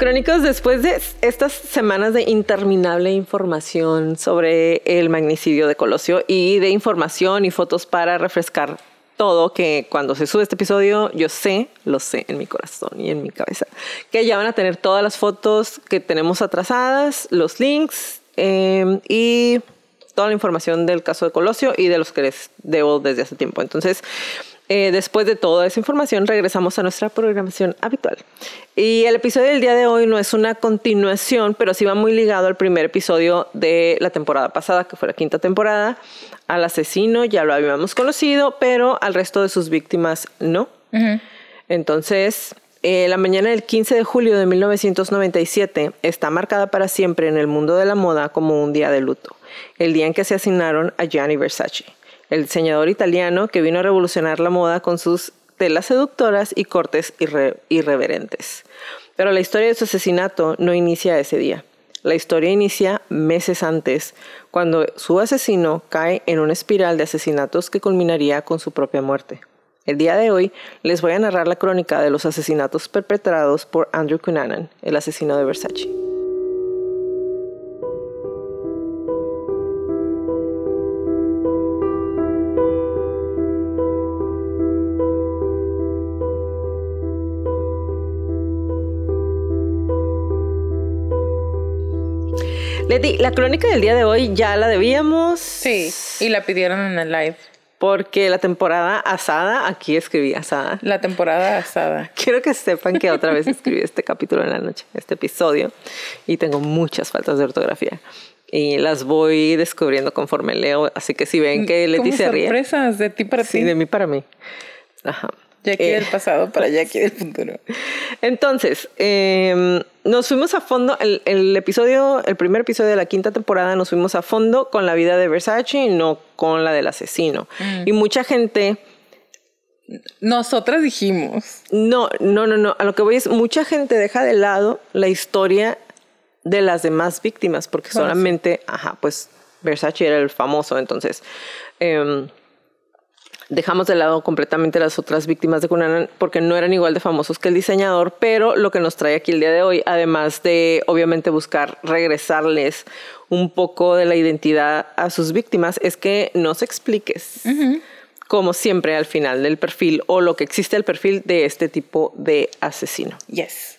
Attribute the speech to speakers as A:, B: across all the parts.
A: Crónicos. Después de estas semanas de interminable información sobre el magnicidio de Colosio y de información y fotos para refrescar todo, que cuando se sube este episodio, yo sé, lo sé en mi corazón y en mi cabeza, que ya van a tener todas las fotos que tenemos atrasadas, los links eh, y toda la información del caso de Colosio y de los que les debo desde hace tiempo. Entonces, eh, después de toda esa información, regresamos a nuestra programación habitual. Y el episodio del día de hoy no es una continuación, pero sí va muy ligado al primer episodio de la temporada pasada, que fue la quinta temporada. Al asesino ya lo habíamos conocido, pero al resto de sus víctimas no. Entonces, eh, la mañana del 15 de julio de 1997 está marcada para siempre en el mundo de la moda como un día de luto, el día en que se asignaron a Gianni Versace el diseñador italiano que vino a revolucionar la moda con sus telas seductoras y cortes irreverentes. Pero la historia de su asesinato no inicia ese día. La historia inicia meses antes, cuando su asesino cae en una espiral de asesinatos que culminaría con su propia muerte. El día de hoy les voy a narrar la crónica de los asesinatos perpetrados por Andrew Cunanan, el asesino de Versace. Leti, la crónica del día de hoy ya la debíamos.
B: Sí, y la pidieron en el live.
A: Porque la temporada asada, aquí escribí asada.
B: La temporada asada.
A: Quiero que sepan que otra vez escribí este capítulo en la noche, este episodio, y tengo muchas faltas de ortografía. Y las voy descubriendo conforme leo, así que si ven que Leti se ríe.
B: sorpresas de ti para ti.
A: Sí, de mí para mí. Ajá.
B: Jackie eh, del pasado para Jackie del futuro.
A: Entonces, em, nos fuimos a fondo, el, episodio, el primer episodio de la quinta temporada, nos fuimos a fondo con la vida de Versace y no con la del asesino. Mm. Y mucha gente...
B: Nosotras dijimos.
A: No, no, no, no. A lo que voy es, mucha gente deja de lado la historia de las demás víctimas, porque solamente, ajá, pues Versace era el famoso, entonces... Em, dejamos de lado completamente las otras víctimas de Cunanan porque no eran igual de famosos que el diseñador, pero lo que nos trae aquí el día de hoy, además de obviamente buscar regresarles un poco de la identidad a sus víctimas, es que nos expliques. Como siempre al final del perfil o lo que existe el perfil de este tipo de asesino.
B: Yes.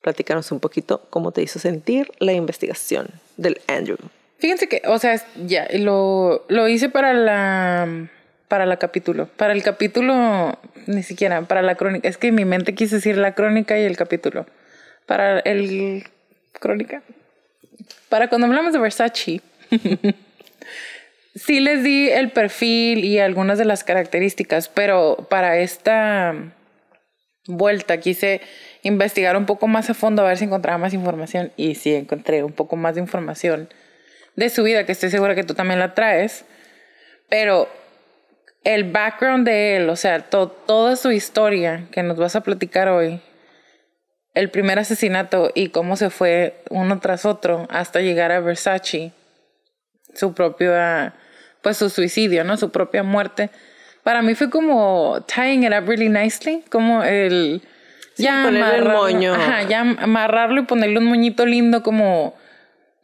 A: Platícanos un poquito cómo te hizo sentir la investigación del Andrew.
B: Fíjense que, o sea, ya lo, lo hice para la para la capítulo. Para el capítulo, ni siquiera, para la crónica. Es que en mi mente quise decir la crónica y el capítulo. Para el crónica. Para cuando hablamos de Versace. sí les di el perfil y algunas de las características, pero para esta vuelta quise investigar un poco más a fondo a ver si encontraba más información y sí encontré un poco más de información de su vida que estoy segura que tú también la traes, pero el background de él, o sea, toda su historia que nos vas a platicar hoy, el primer asesinato y cómo se fue uno tras otro hasta llegar a Versace, su propio, pues su suicidio, ¿no? Su propia muerte. Para mí fue como tying it up really nicely, como el...
A: ya ponerle el moño.
B: Ajá, ya amarrarlo y ponerle un moñito lindo como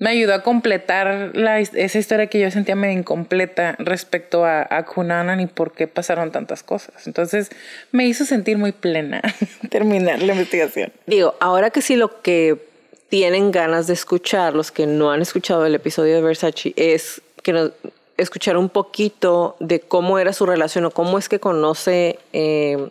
B: me ayudó a completar la, esa historia que yo sentía medio incompleta respecto a, a Kunanan y por qué pasaron tantas cosas. Entonces me hizo sentir muy plena terminar la investigación.
A: Digo, ahora que sí lo que tienen ganas de escuchar, los que no han escuchado el episodio de Versace, es que nos, escuchar un poquito de cómo era su relación o cómo es que conoce eh,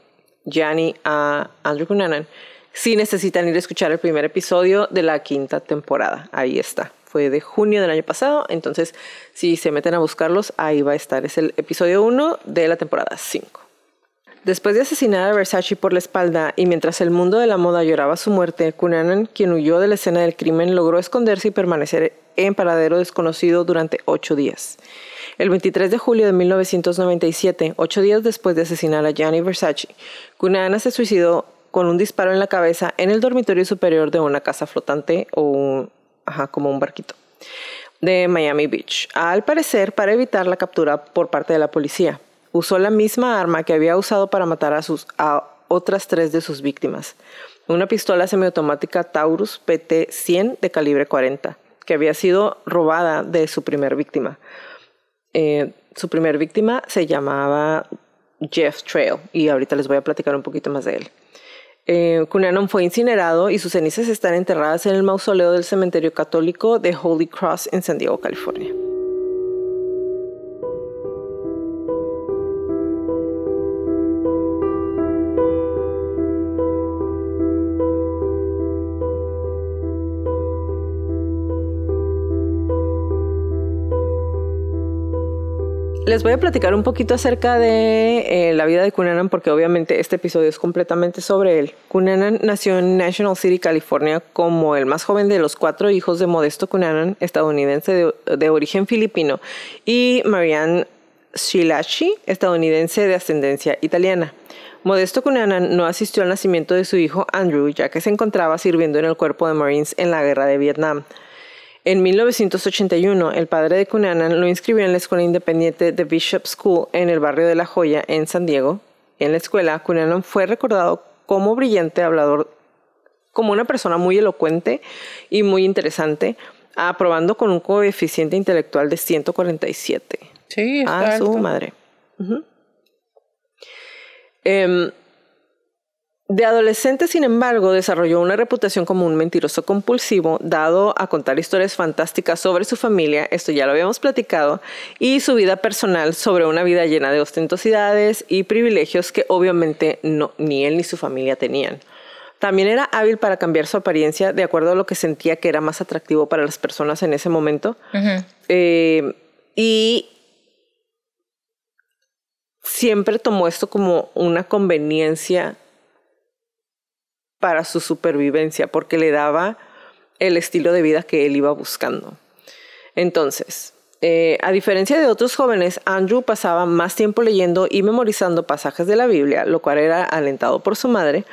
A: a Andrew Cunanan, sí necesitan ir a escuchar el primer episodio de la quinta temporada. Ahí está fue de junio del año pasado, entonces si se meten a buscarlos, ahí va a estar. Es el episodio 1 de la temporada 5. Después de asesinar a Versace por la espalda y mientras el mundo de la moda lloraba su muerte, Cunanan, quien huyó de la escena del crimen, logró esconderse y permanecer en paradero desconocido durante ocho días. El 23 de julio de 1997, ocho días después de asesinar a Gianni Versace, Cunanan se suicidó con un disparo en la cabeza en el dormitorio superior de una casa flotante o ajá, como un barquito, de Miami Beach, al parecer para evitar la captura por parte de la policía. Usó la misma arma que había usado para matar a, sus, a otras tres de sus víctimas, una pistola semiautomática Taurus PT-100 de calibre 40, que había sido robada de su primer víctima. Eh, su primer víctima se llamaba Jeff Trail y ahorita les voy a platicar un poquito más de él. Eh, fue incinerado y sus cenizas están enterradas en el mausoleo del cementerio católico de Holy Cross en San Diego, California. Les voy a platicar un poquito acerca de eh, la vida de Cunanan porque obviamente este episodio es completamente sobre él. Cunanan nació en National City, California, como el más joven de los cuatro hijos de Modesto Cunanan, estadounidense de, origen filipino, y Marianne Shilachi, estadounidense de ascendencia italiana. Modesto Cunanan no asistió al nacimiento de su hijo Andrew, ya que se encontraba sirviendo en el cuerpo de Marines en la guerra de Vietnam. En 1981, el padre de Cunanan lo inscribió en la escuela independiente de Bishop School en el barrio de La Joya, en San Diego. En la escuela, Cunanan fue recordado como brillante hablador, como una persona muy elocuente y muy interesante, aprobando con un coeficiente intelectual de 147.
B: Sí,
A: está a su madre. De adolescente, sin embargo, desarrolló una reputación como un mentiroso compulsivo, dado a contar historias fantásticas sobre su familia, esto ya lo habíamos platicado, y su vida personal sobre una vida llena de ostentosidades y privilegios que obviamente no, ni él ni su familia tenían. También era hábil para cambiar su apariencia de acuerdo a lo que sentía que era más atractivo para las personas en ese momento. Eh, y siempre tomó esto como una conveniencia para su supervivencia, porque le daba el estilo de vida que él iba buscando. Entonces, eh, a diferencia de otros jóvenes, Andrew pasaba más tiempo leyendo y memorizando pasajes de la Biblia, lo cual era alentado por su madre,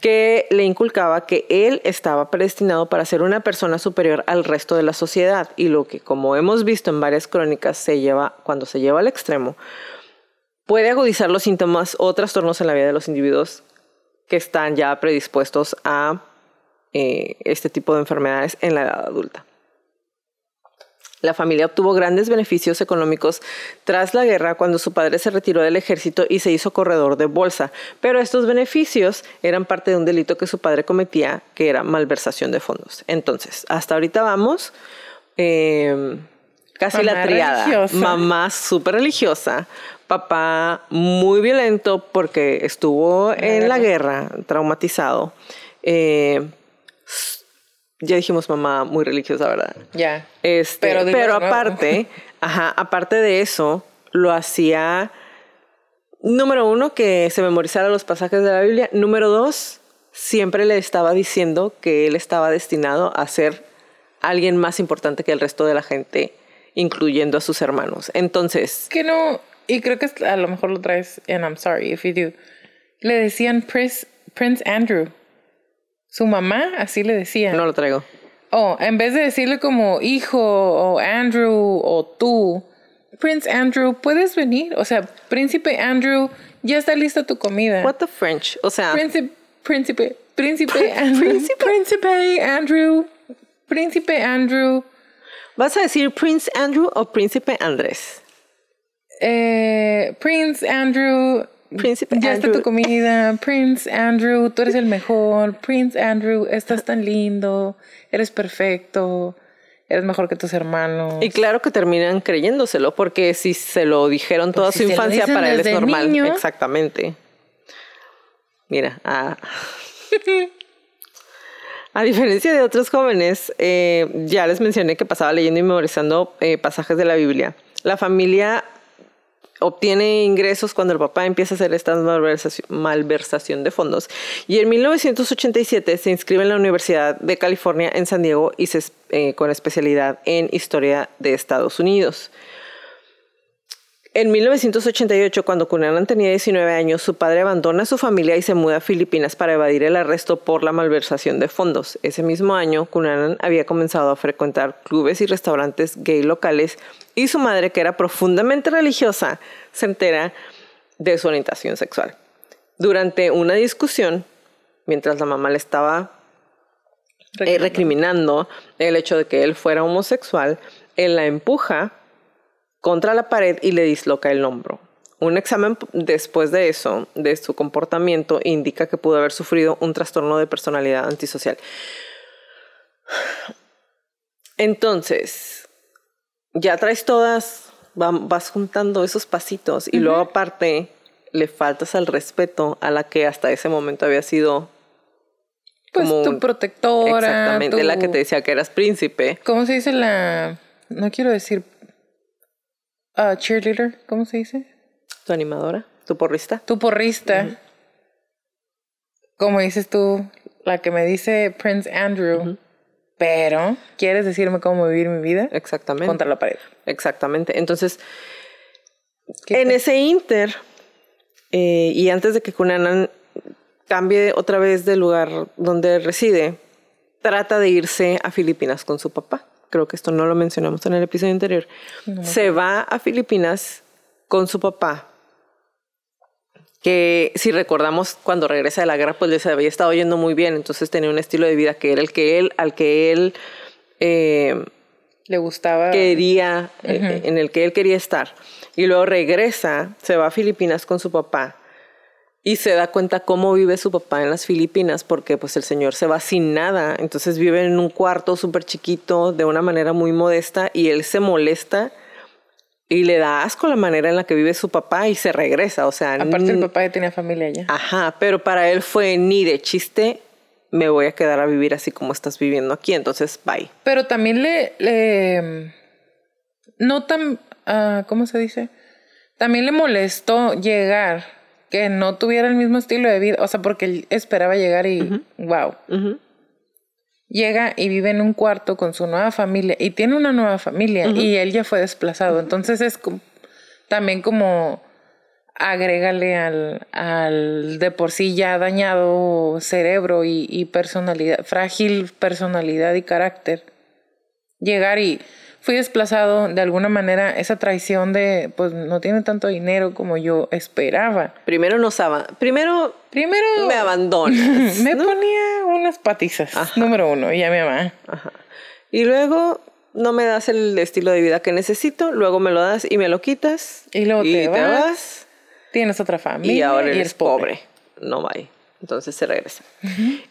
A: que le inculcaba que él estaba predestinado para ser una persona superior al resto de la sociedad y lo que, como hemos visto en varias crónicas, se lleva cuando se lleva al extremo, puede agudizar los síntomas o trastornos en la vida de los individuos que están ya predispuestos a eh, este tipo de enfermedades en la edad adulta. La familia obtuvo grandes beneficios económicos tras la guerra cuando su padre se retiró del ejército y se hizo corredor de bolsa, pero estos beneficios eran parte de un delito que su padre cometía, que era malversación de fondos. Entonces, hasta ahorita vamos, em, casi la triada. Mamá súper religiosa, papá muy violento porque estuvo en la guerra, traumatizado. Eh, ya dijimos mamá muy religiosa, ¿verdad?
B: Ya.
A: Este, pero, pero aparte, ajá, aparte de eso, lo hacía, número uno, que se memorizara los pasajes de la Biblia. Número dos, siempre le estaba diciendo que él estaba destinado a ser alguien más importante que el resto de la gente, incluyendo a sus hermanos. Entonces...
B: Que no, y creo que a lo mejor lo traes, and I'm sorry if you do. Le decían Prince, Prince Andrew. Su mamá así le decía.
A: No lo traigo.
B: Oh, en vez de decirle como hijo o Andrew o tú, Prince Andrew, ¿puedes venir? O sea, Príncipe Andrew, ya está lista tu comida.
A: What the French? O sea,
B: Príncipe, Príncipe, Príncipe Andrew, Príncipe, Príncipe Andrew, Príncipe Andrew,
A: ¿Vas a decir Prince Andrew o Príncipe Andrés?
B: Eh, Prince Andrew.
A: Príncipe
B: ya está tu comida. Prince Andrew, tú eres el mejor. Prince Andrew, estás tan lindo. Eres perfecto. Eres mejor que tus hermanos.
A: Y claro que terminan creyéndoselo, porque si se lo dijeron toda
B: Pues si
A: su infancia, para él es normal.
B: niño.
A: Exactamente. Mira, ah. a diferencia de otros jóvenes, eh, ya les mencioné que pasaba leyendo y memorizando eh, pasajes de la Biblia. La familia obtiene ingresos cuando el papá empieza a hacer esta malversación, de fondos. Y en 1987 se inscribe en la Universidad de California en San Diego y se, eh, con especialidad en historia de Estados Unidos. En 1988, cuando Cunanan tenía 19 años, su padre abandona a su familia y se muda a Filipinas para evadir el arresto por la malversación de fondos. Ese mismo año, Cunanan había comenzado a frecuentar clubes y restaurantes gay locales y su madre, que era profundamente religiosa, se entera de su orientación sexual. Durante una discusión, mientras la mamá le estaba eh, recriminando el hecho de que él fuera homosexual, él la empuja contra la pared y le disloca el hombro. Un examen después de eso, de su comportamiento, indica que pudo haber sufrido un trastorno de personalidad antisocial. Entonces, ya traes todas, vas juntando esos pasitos y luego aparte le faltas al respeto a la que hasta ese momento había sido
B: pues
A: como
B: tu
A: un-
B: protectora.
A: exactamente
B: tu-
A: la que te decía que eras príncipe.
B: ¿Cómo se dice la.? No quiero decir. Ah, cheerleader, ¿cómo se dice?
A: Tu animadora, tu porrista.
B: Tu porrista. Como dices tú, la que me dice Prince Andrew. Pero, ¿quieres decirme cómo vivir mi vida?
A: Exactamente.
B: Contra la pared.
A: Exactamente. Entonces,
B: ¿Qué
A: en ese inter, eh, y antes de que Cunanan cambie otra vez de lugar donde reside, trata de irse a Filipinas con su papá. Creo que esto no lo mencionamos en el episodio anterior. Se va a Filipinas con su papá. Que si recordamos cuando regresa de la guerra, pues les había estado yendo muy bien. Entonces tenía un estilo de vida que era el que él, al que él eh,
B: Le gustaba.
A: quería, eh, en el que él quería estar. Y luego regresa, se va a Filipinas con su papá y se da cuenta cómo vive su papá en las Filipinas porque pues el señor se va sin nada, entonces vive en un cuarto súper chiquito de una manera muy modesta y él se molesta y le da asco la manera en la que vive su papá y se regresa, o sea,
B: Aparte, el papá ya tenía familia allá.
A: Ajá, pero para él fue ni de chiste, me voy a quedar a vivir así como estás viviendo aquí, entonces bye.
B: Pero también le, le no tan, ah, ¿cómo se dice? También le molestó llegar, que no tuviera el mismo estilo de vida, o sea, porque él esperaba llegar y, wow. Llega y vive en un cuarto con su nueva familia y tiene una nueva familia y él ya fue desplazado. Entonces es como- también como agrégale al, al de por sí ya dañado cerebro y, y personalidad, frágil personalidad y carácter. Llegar y fui desplazado de alguna manera, esa traición de pues no tiene tanto dinero como yo esperaba.
A: Primero nos primero
B: Primero
A: me abandonas.
B: me
A: ¿no?
B: ponía unas patizas, número uno, y ya mi mamá.
A: Ajá. Y luego no me das el estilo de vida que necesito, luego me lo das y me lo quitas.
B: Y luego te vas. Tienes otra familia
A: y ahora
B: y
A: eres pobre. No va. Entonces se regresa.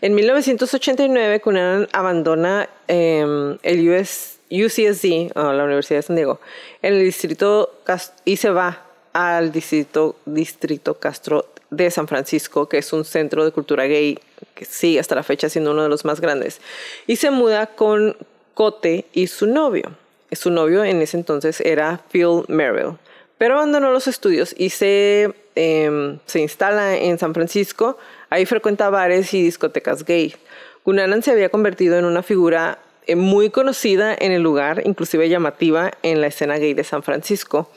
A: En 1989, Cunanan abandona eh, el US, UCSD, o la Universidad de San Diego, en el distrito y se va al distrito, distrito Castro de San Francisco, que es un centro de cultura gay que sigue hasta la fecha siendo uno de los más grandes. Y se muda con Cote y su novio. Su novio en ese entonces era Phil Merrill pero abandonó los estudios y se, eh, se instala en San Francisco. Ahí frecuenta bares y discotecas gay. Cunanan se había convertido en una figura muy conocida en el lugar, inclusive llamativa en la escena gay de San Francisco.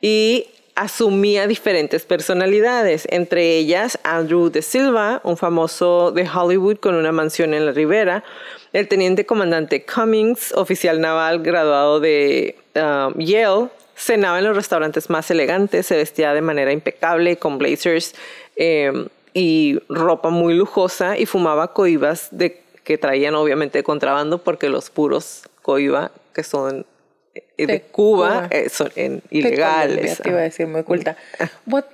A: Y asumía diferentes personalidades, entre ellas Andrew de Silva, un famoso de Hollywood con una mansión en la ribera, el teniente comandante Cummings, oficial naval graduado de um, Yale, cenaba en los restaurantes más elegantes, se vestía de manera impecable con blazers eh, y ropa muy lujosa y fumaba coibas de, que traían obviamente de contrabando porque los puros coiba que son eh, de, Cuba, eh, son en, ilegales.
B: te iba a decir, muy culta. What,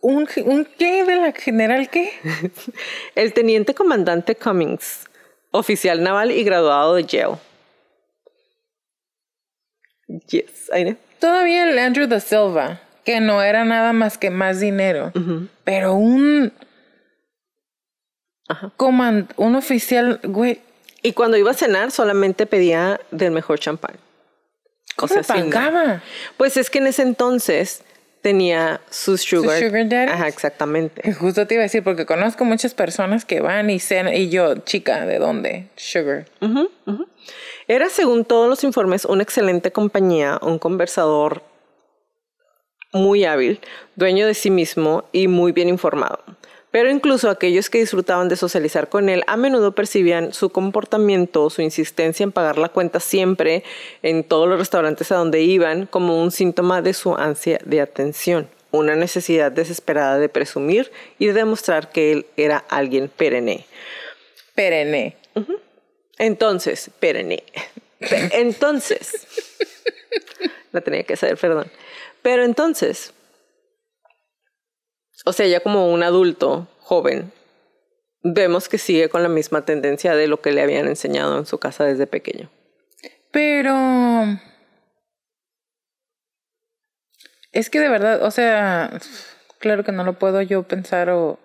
B: ¿Un, ¿Un qué de la general qué?
A: el teniente comandante Cummings, oficial naval y graduado de Yale. Yes, I
B: Todavía el Andrew da Silva, que no era nada más que más dinero, pero un Comand un oficial, güey.
A: Y cuando iba a cenar solamente pedía del mejor champán.
B: ¿Cómo o pagaba?
A: Pues es que en ese entonces tenía sus sugar,
B: ¿Sus sugar daddies?
A: Ajá, exactamente.
B: Justo te iba a decir, porque conozco muchas personas que van y cenan, y yo, chica, ¿de dónde? Sugar.
A: Era, según todos los informes, una excelente compañía, un conversador muy hábil, dueño de sí mismo y muy bien informado. Pero incluso aquellos que disfrutaban de socializar con él a menudo percibían su comportamiento, su insistencia en pagar la cuenta siempre en todos los restaurantes a donde iban como un síntoma de su ansia de atención, una necesidad desesperada de presumir y de demostrar que él era alguien perenne.
B: Perenne.
A: Entonces, perenne. Entonces, la tenía que saber, perdón. Pero entonces, o sea, ya como un adulto joven, vemos que sigue con la misma tendencia de lo que le habían enseñado en su casa desde pequeño.
B: Pero... Es que de verdad, o sea, claro que no lo puedo yo pensar o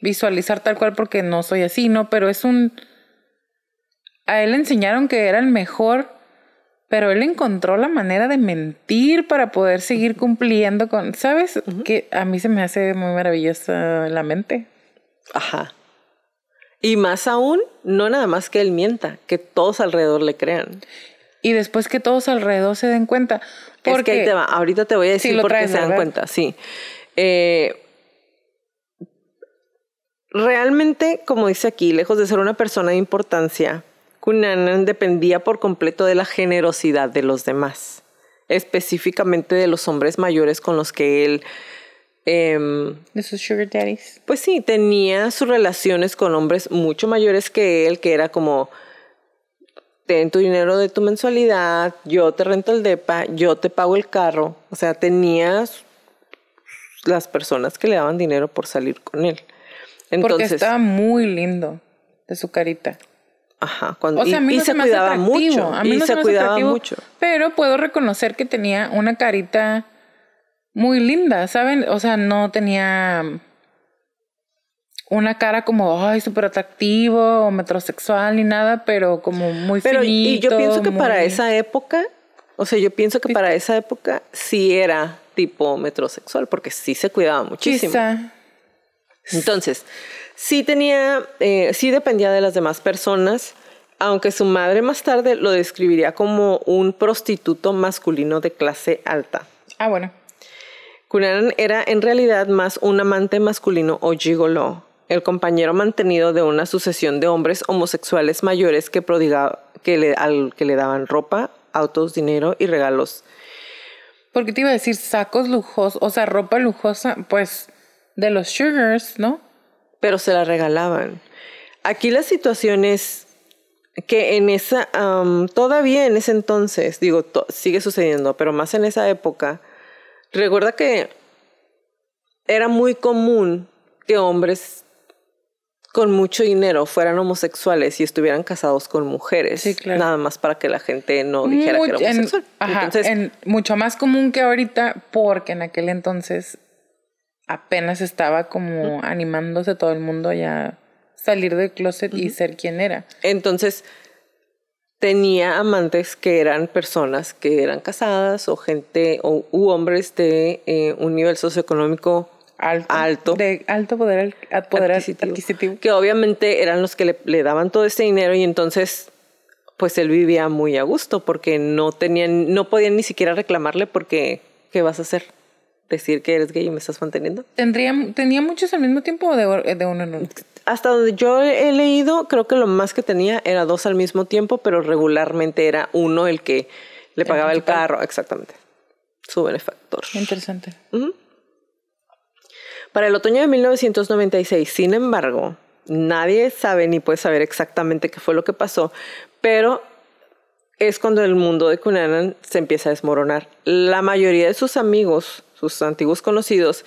B: visualizar tal cual porque no soy así, ¿no? Pero es un... A él le enseñaron que era el mejor pero él encontró la manera de mentir para poder seguir cumpliendo con, ¿sabes? Que a mí se me hace muy maravillosa la mente.
A: Ajá. Y más aún, no nada más que él mienta, que todos alrededor le crean.
B: Y después que todos alrededor se den cuenta. Porque
A: es que te va. ahorita te voy a decir por qué se dan cuenta, sí. Eh, realmente, como dice aquí, lejos de ser una persona de importancia, Cunanan dependía por completo de la generosidad de los demás, específicamente de los hombres mayores con los que él...
B: Eh, de sus sugar daddies.
A: Pues sí, tenía sus relaciones con hombres mucho mayores que él, que era como, ten tu dinero de tu mensualidad, yo te rento el DEPA, yo te pago el carro. O sea, tenías las personas que le daban dinero por salir con él.
B: Entonces, Porque estaba muy lindo de su carita.
A: Ajá, cuando, y, se, cuidaba mucho. A mí no se, cuidaba mucho.
B: Pero puedo reconocer que tenía una carita muy linda, ¿saben? O sea, no tenía una cara como, ay, súper atractivo o metrosexual ni nada, pero como muy pero, Y
A: yo pienso que para esa época, o sea, yo pienso que para esa época sí era tipo metrosexual, porque sí se cuidaba muchísimo. Quizá. Entonces, sí tenía, eh, sí dependía de las demás personas, aunque su madre más tarde lo describiría como un prostituto masculino de clase alta.
B: Ah, bueno.
A: Cunanan era en realidad más un amante masculino o gigolo, el compañero mantenido de una sucesión de hombres homosexuales mayores que, que, le, al, que le daban ropa, autos, dinero y regalos.
B: Porque te iba a decir sacos lujosos, o sea, ropa lujosa, pues de los sugars, ¿no?
A: Pero se la regalaban. Aquí la situación es que en esa, todavía en ese entonces, digo, sigue sucediendo, pero más en esa época, recuerda que era muy común que hombres con mucho dinero fueran homosexuales y estuvieran casados con mujeres. Nada más para que la gente no dijera que era homosexual.
B: En, mucho más común que ahorita, porque en aquel entonces apenas estaba como animándose todo el mundo ya salir del closet y ser quien era.
A: Entonces, tenía amantes que eran personas que eran casadas o gente o u hombres de eh, un nivel socioeconómico alto,
B: de alto poder, poder adquisitivo.
A: que obviamente eran los que le, le, daban todo ese dinero y entonces pues él vivía muy a gusto porque no tenían no podían ni siquiera reclamarle porque qué vas a hacer decir que eres gay y me estás manteniendo?
B: ¿Tendría, ¿Tenía muchos al mismo tiempo o de, de uno en uno?
A: Hasta donde yo he leído, creo que lo más que tenía era dos al mismo tiempo, pero regularmente era uno el que le pagaba el, carro, exactamente. Su benefactor.
B: Interesante.
A: Para el otoño de 1996, sin embargo, nadie sabe ni puede saber exactamente qué fue lo que pasó, pero es cuando el mundo de Cunanan se empieza a desmoronar. La mayoría de sus amigos, sus antiguos conocidos,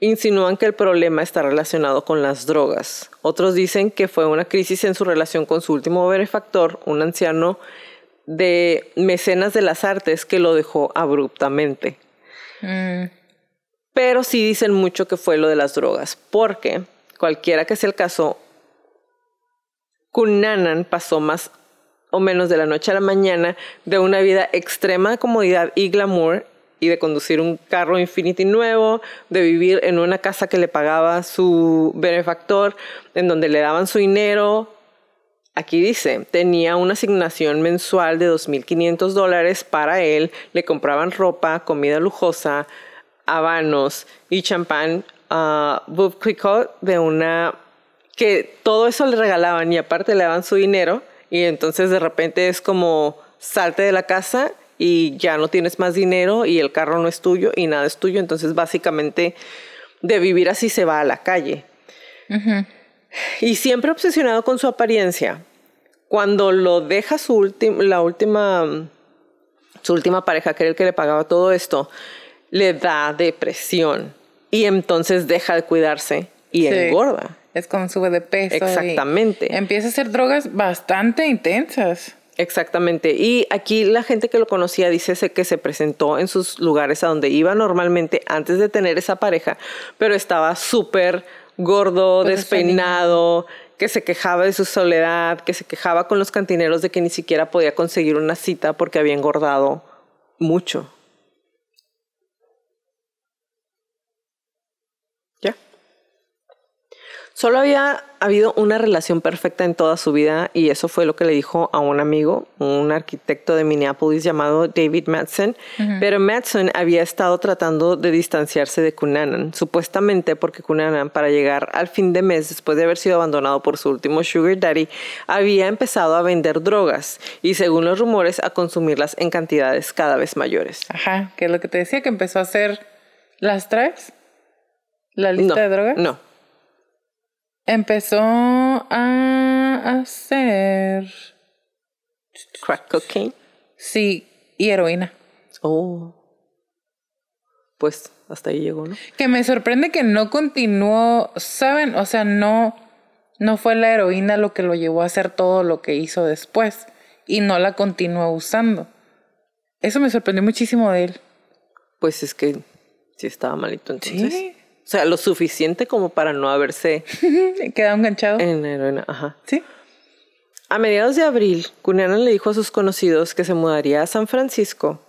A: insinúan que el problema está relacionado con las drogas. Otros dicen que fue una crisis en su relación con su último benefactor, un anciano de mecenas de las artes que lo dejó abruptamente.
B: Mm.
A: Pero sí dicen mucho que fue lo de las drogas, porque cualquiera que sea el caso, Cunanan pasó más o menos de la noche a la mañana de una vida extrema de comodidad y glamour y de conducir un carro Infinity nuevo, de vivir en una casa que le pagaba su benefactor, en donde le daban su dinero. Aquí dice, tenía una asignación mensual de 2.500 dólares para él, le compraban ropa, comida lujosa, habanos y champán uh, de una que todo eso le regalaban y aparte le daban su dinero y entonces de repente es como salte de la casa y ya no tienes más dinero y el carro no es tuyo y nada es tuyo. Entonces, básicamente, de vivir así se va a la calle. Y siempre obsesionado con su apariencia. Cuando lo deja su la última, su última pareja, que era el que le pagaba todo esto, le da depresión y entonces deja de cuidarse y engorda.
B: Es cuando sube de peso.
A: Exactamente.
B: empieza a hacer drogas bastante intensas.
A: Exactamente. Y aquí la gente que lo conocía dice que se presentó en sus lugares a donde iba normalmente antes de tener esa pareja, pero estaba súper gordo, despeinado, que se quejaba de su soledad, que se quejaba con los cantineros de que ni siquiera podía conseguir una cita porque había engordado mucho. Solo había habido una relación perfecta en toda su vida y eso fue lo que le dijo a un amigo, un arquitecto de Minneapolis llamado David Madsen. Pero Madsen había estado tratando de distanciarse de Cunanan, supuestamente porque Cunanan, para llegar al fin de mes, después de haber sido abandonado por su último sugar daddy, había empezado a vender drogas y, según los rumores, a consumirlas en cantidades cada vez mayores.
B: Ajá, que es lo que te decía, que empezó a hacer las traes, la lista de drogas.
A: No
B: empezó a hacer
A: crack cocaine.
B: Sí, y heroína.
A: Oh. Pues hasta ahí llegó, ¿no?
B: Que me sorprende que no continuó, ¿saben? O sea, no no fue la heroína lo que lo llevó a hacer todo lo que hizo después y no la continuó usando. Eso me sorprendió muchísimo de él.
A: Pues es que sí estaba malito entonces. Sí. O sea, lo suficiente como para no haberse
B: quedado enganchado.
A: En heroína, ajá.
B: Sí.
A: A mediados de abril, Cunanan le dijo a sus conocidos que se mudaría a San Francisco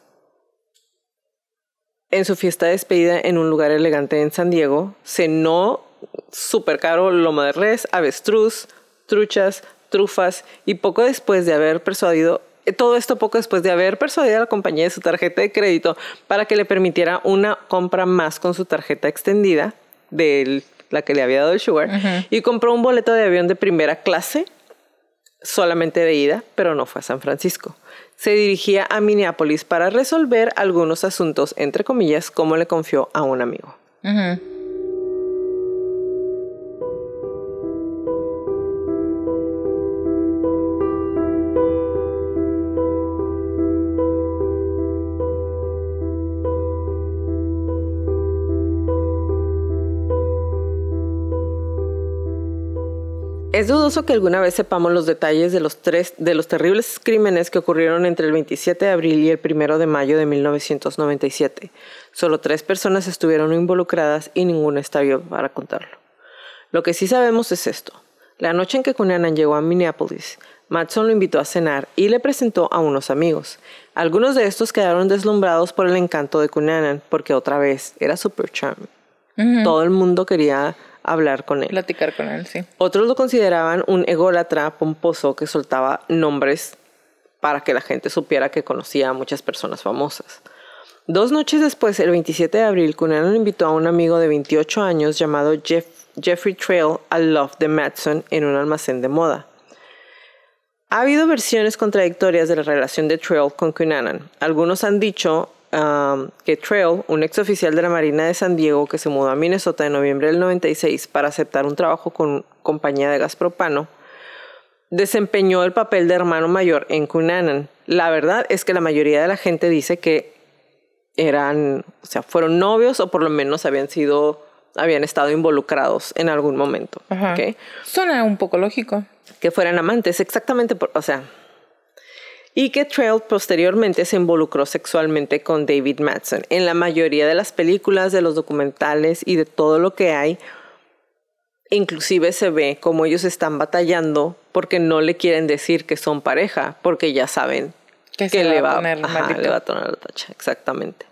A: en su fiesta de despedida en un lugar elegante en San Diego. Cenó súper caro loma de res, avestruz, truchas, trufas y poco después de haber persuadido todo esto poco después de haber persuadido a la compañía de su tarjeta de crédito para que le permitiera una compra más con su tarjeta extendida de la que le había dado el Sugar y compró un boleto de avión de primera clase solamente de ida, pero no fue a San Francisco. Se dirigía a Minneapolis para resolver algunos asuntos, entre comillas, como le confió a un amigo. Es dudoso que alguna vez sepamos los detalles de los, tres, de los terribles crímenes que ocurrieron entre el 27 de abril y el 1 de mayo de 1997. Solo tres personas estuvieron involucradas y ninguna está viva para contarlo. Lo que sí sabemos es esto. La noche en que Cunanan llegó a Minneapolis, Matson lo invitó a cenar y le presentó a unos amigos. Algunos de estos quedaron deslumbrados por el encanto de Cunanan, porque otra vez era super charm. Todo el mundo quería hablar con él.
B: Platicar con él, sí.
A: Otros lo consideraban un ególatra pomposo que soltaba nombres para que la gente supiera que conocía a muchas personas famosas. Dos noches después, el 27 de abril, Cunanan invitó a un amigo de 28 años llamado Jeffrey Trail al Love de Madson en un almacén de moda. Ha habido versiones contradictorias de la relación de Trail con Cunanan. Algunos han dicho Um, que Trail, un ex oficial de la Marina de San Diego que se mudó a Minnesota en noviembre del 96 para aceptar un trabajo con compañía de gas propano, desempeñó el papel de hermano mayor en Cunanan. La verdad es que la mayoría de la gente dice que eran, o sea, fueron novios o por lo menos habían sido, habían estado involucrados en algún momento.
B: Ajá.
A: ¿ok?
B: Suena un poco lógico.
A: Que fueran amantes, exactamente, por- o sea. Y que Trail posteriormente se involucró sexualmente con David Madsen. En la mayoría de las películas, de los documentales y de todo lo que hay, inclusive se ve como ellos están batallando porque no le quieren decir que son pareja, porque ya saben
B: Que
A: le
B: va
A: va,
B: a poner
A: ajá,
B: maldito.
A: le va a tornar la tacha, exactamente.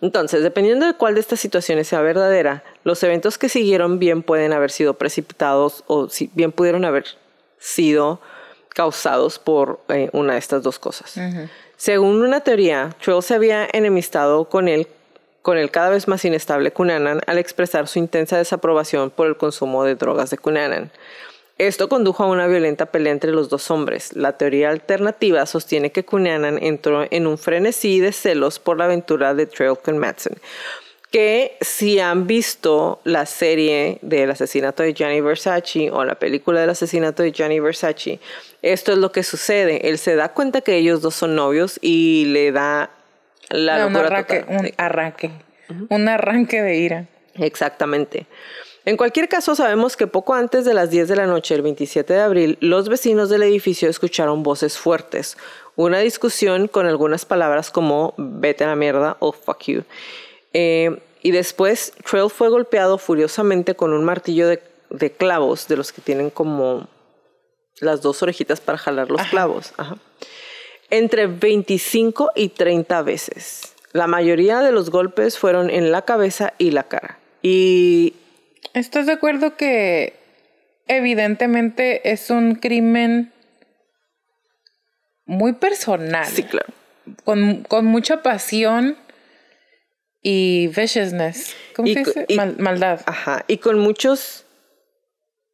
A: Entonces, dependiendo de cuál de estas situaciones sea verdadera, los eventos que siguieron bien pueden haber sido precipitados o si bien pudieron haber sido causados por eh, una de estas dos cosas. Según una teoría, Troll se había enemistado con él con el cada vez más inestable Cunanan al expresar su intensa desaprobación por el consumo de drogas de Cunanan. Esto condujo a una violenta pelea entre los dos hombres. La teoría alternativa sostiene que Cunanan entró en un frenesí de celos por la aventura de Trail con Madsen. Que si han visto la serie del asesinato de Gianni Versace o la película del asesinato de Gianni Versace, esto es lo que sucede. Él se da cuenta que ellos dos son novios y le da la
B: No, un arranque,
A: total.
B: un arranque. Un arranque de ira.
A: Exactamente. En cualquier caso, sabemos que poco antes de las 10 de la noche, el 27 de abril, los vecinos del edificio escucharon voces fuertes, una discusión con algunas palabras como vete a la mierda o fuck you. Eh, y después, Trail fue golpeado furiosamente con un martillo de, de clavos, de los que tienen como las dos orejitas para jalar los clavos. Ajá. Entre 25 y 30 veces. La mayoría de los golpes fueron en la cabeza y la cara. Y
B: ¿Estás de acuerdo que evidentemente es un crimen muy personal?
A: sí, claro.
B: Con, con mucha pasión y viciousness. ¿Cómo
A: Y
B: se
A: co-
B: dice?
A: y-
B: Mal- maldad.
A: Ajá. Y con muchos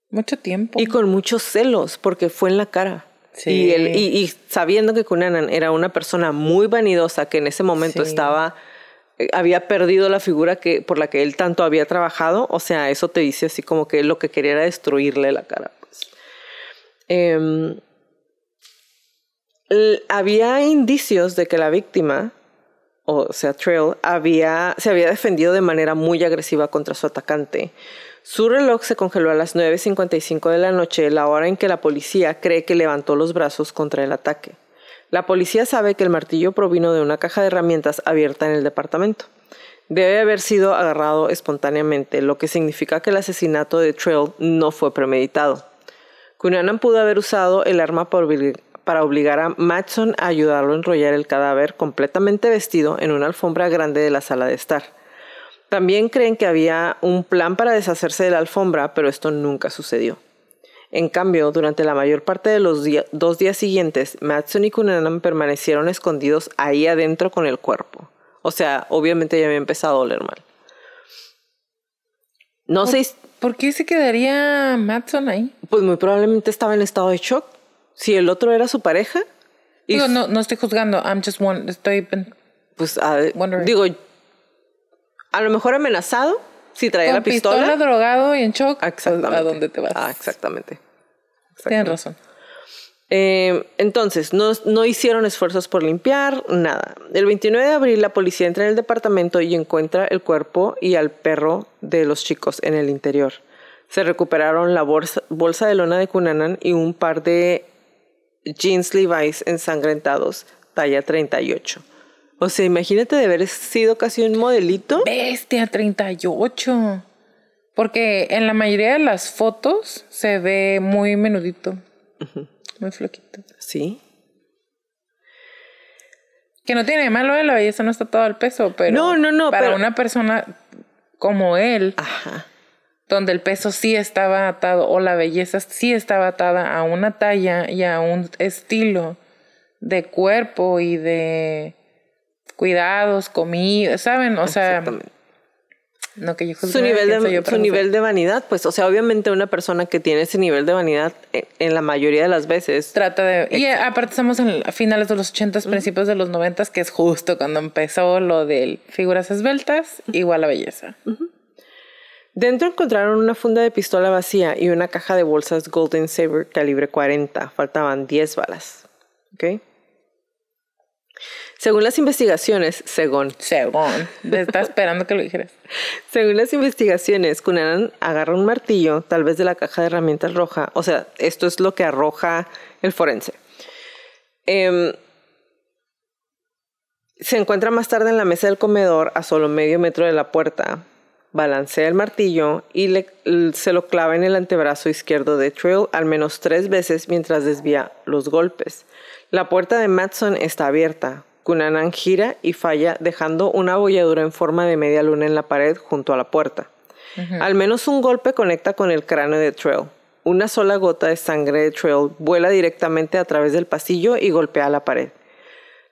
B: Mucho tiempo.
A: y con muchos celos porque fue en la cara.
B: Sí.
A: Y, él- y, y sabiendo que Cunanan era una persona muy vanidosa que en ese momento
B: Sí.
A: estaba eh, había perdido la figura que por la que él tanto había trabajado, o sea, eso te dice así como que lo que quería era destruirle la cara. pues. Em, había indicios de que la víctima, o sea, Trail, había, se había defendido de manera muy agresiva contra su atacante. Su reloj se congeló a las 9.55 de la noche, la hora en que la policía cree que levantó los brazos contra el ataque. La policía sabe que el martillo provino de una caja de herramientas abierta en el departamento. Debe haber sido agarrado espontáneamente, lo que significa que el asesinato de Trail no fue premeditado. Cunanan pudo haber usado el arma obli- para obligar a Matson a ayudarlo a enrollar el cadáver completamente vestido en una alfombra grande de la sala de estar. También creen que había un plan para deshacerse de la alfombra, pero esto nunca sucedió. En cambio, durante la mayor parte de los dos días siguientes, Matson y Cunanan permanecieron escondidos ahí adentro con el cuerpo. O sea, obviamente ya había empezado a oler mal. No sé,
B: ¿Por qué se quedaría Matson ahí?
A: pues muy probablemente estaba en estado de shock. Si el otro era su pareja, y
B: Digo, no, no estoy juzgando. I'm just one. Estoy
A: pues a-
B: Wondering.
A: digo, a lo mejor amenazado, si traía
B: con
A: la pistola.
B: drogado y en shock. pues,
A: Exactamente.
B: ¿A dónde te vas?
A: Ah, exactamente.
B: Tienes razón.
A: Eh, entonces, no, no hicieron esfuerzos por limpiar, nada. El 29 de abril, la policía entra en el departamento y encuentra el cuerpo y al perro de los chicos en el interior. Se recuperaron la bolsa, bolsa de lona de Cunanan y un par de jeans Levi's ensangrentados, talla 38. O sea, imagínate de haber sido casi un modelito.
B: Bestia, 38. Porque en la mayoría de las fotos se ve muy menudito. Muy flaquito.
A: Sí.
B: Que no tiene de malo, ¿eh? la belleza no está todo al peso, pero.
A: No, no, no,
B: Para
A: pero-
B: una persona como él,
A: Ajá.
B: Donde el peso sí estaba atado, o la belleza sí estaba atada a una talla y a un estilo de cuerpo y de cuidados, comida, ¿saben? O sea, no que yo
A: su nivel
B: ¿quién soy yo
A: de
B: para
A: su nivel de vanidad pues o sea obviamente una persona que tiene ese nivel de vanidad en, en la mayoría de las veces
B: Trata de... Y aparte estamos en a finales de los 80, principios de los 90, que es justo cuando empezó lo de figuras esbeltas igual a belleza.
A: Dentro encontraron una funda de pistola vacía y una caja de bolsas Golden Saber calibre 40. Faltaban 10 balas. ¿Ok? Según las investigaciones, según.
B: Según. Estaba esperando que lo dijeras.
A: Según las investigaciones, Cunanan agarra un martillo, tal vez de la caja de herramientas roja. O sea, esto es lo que arroja el forense. Em, se encuentra más tarde en la mesa del comedor, a solo medio metro de la puerta. Balancea el martillo y le, se lo clava en el antebrazo izquierdo de Trill al menos tres veces mientras desvía los golpes. La puerta de Matson está abierta. Cunanan gira y falla, dejando una abolladura en forma de media luna en la pared junto a la puerta. Al menos un golpe conecta con el cráneo de Trail. Una sola gota de sangre de Trail vuela directamente a través del pasillo y golpea la pared.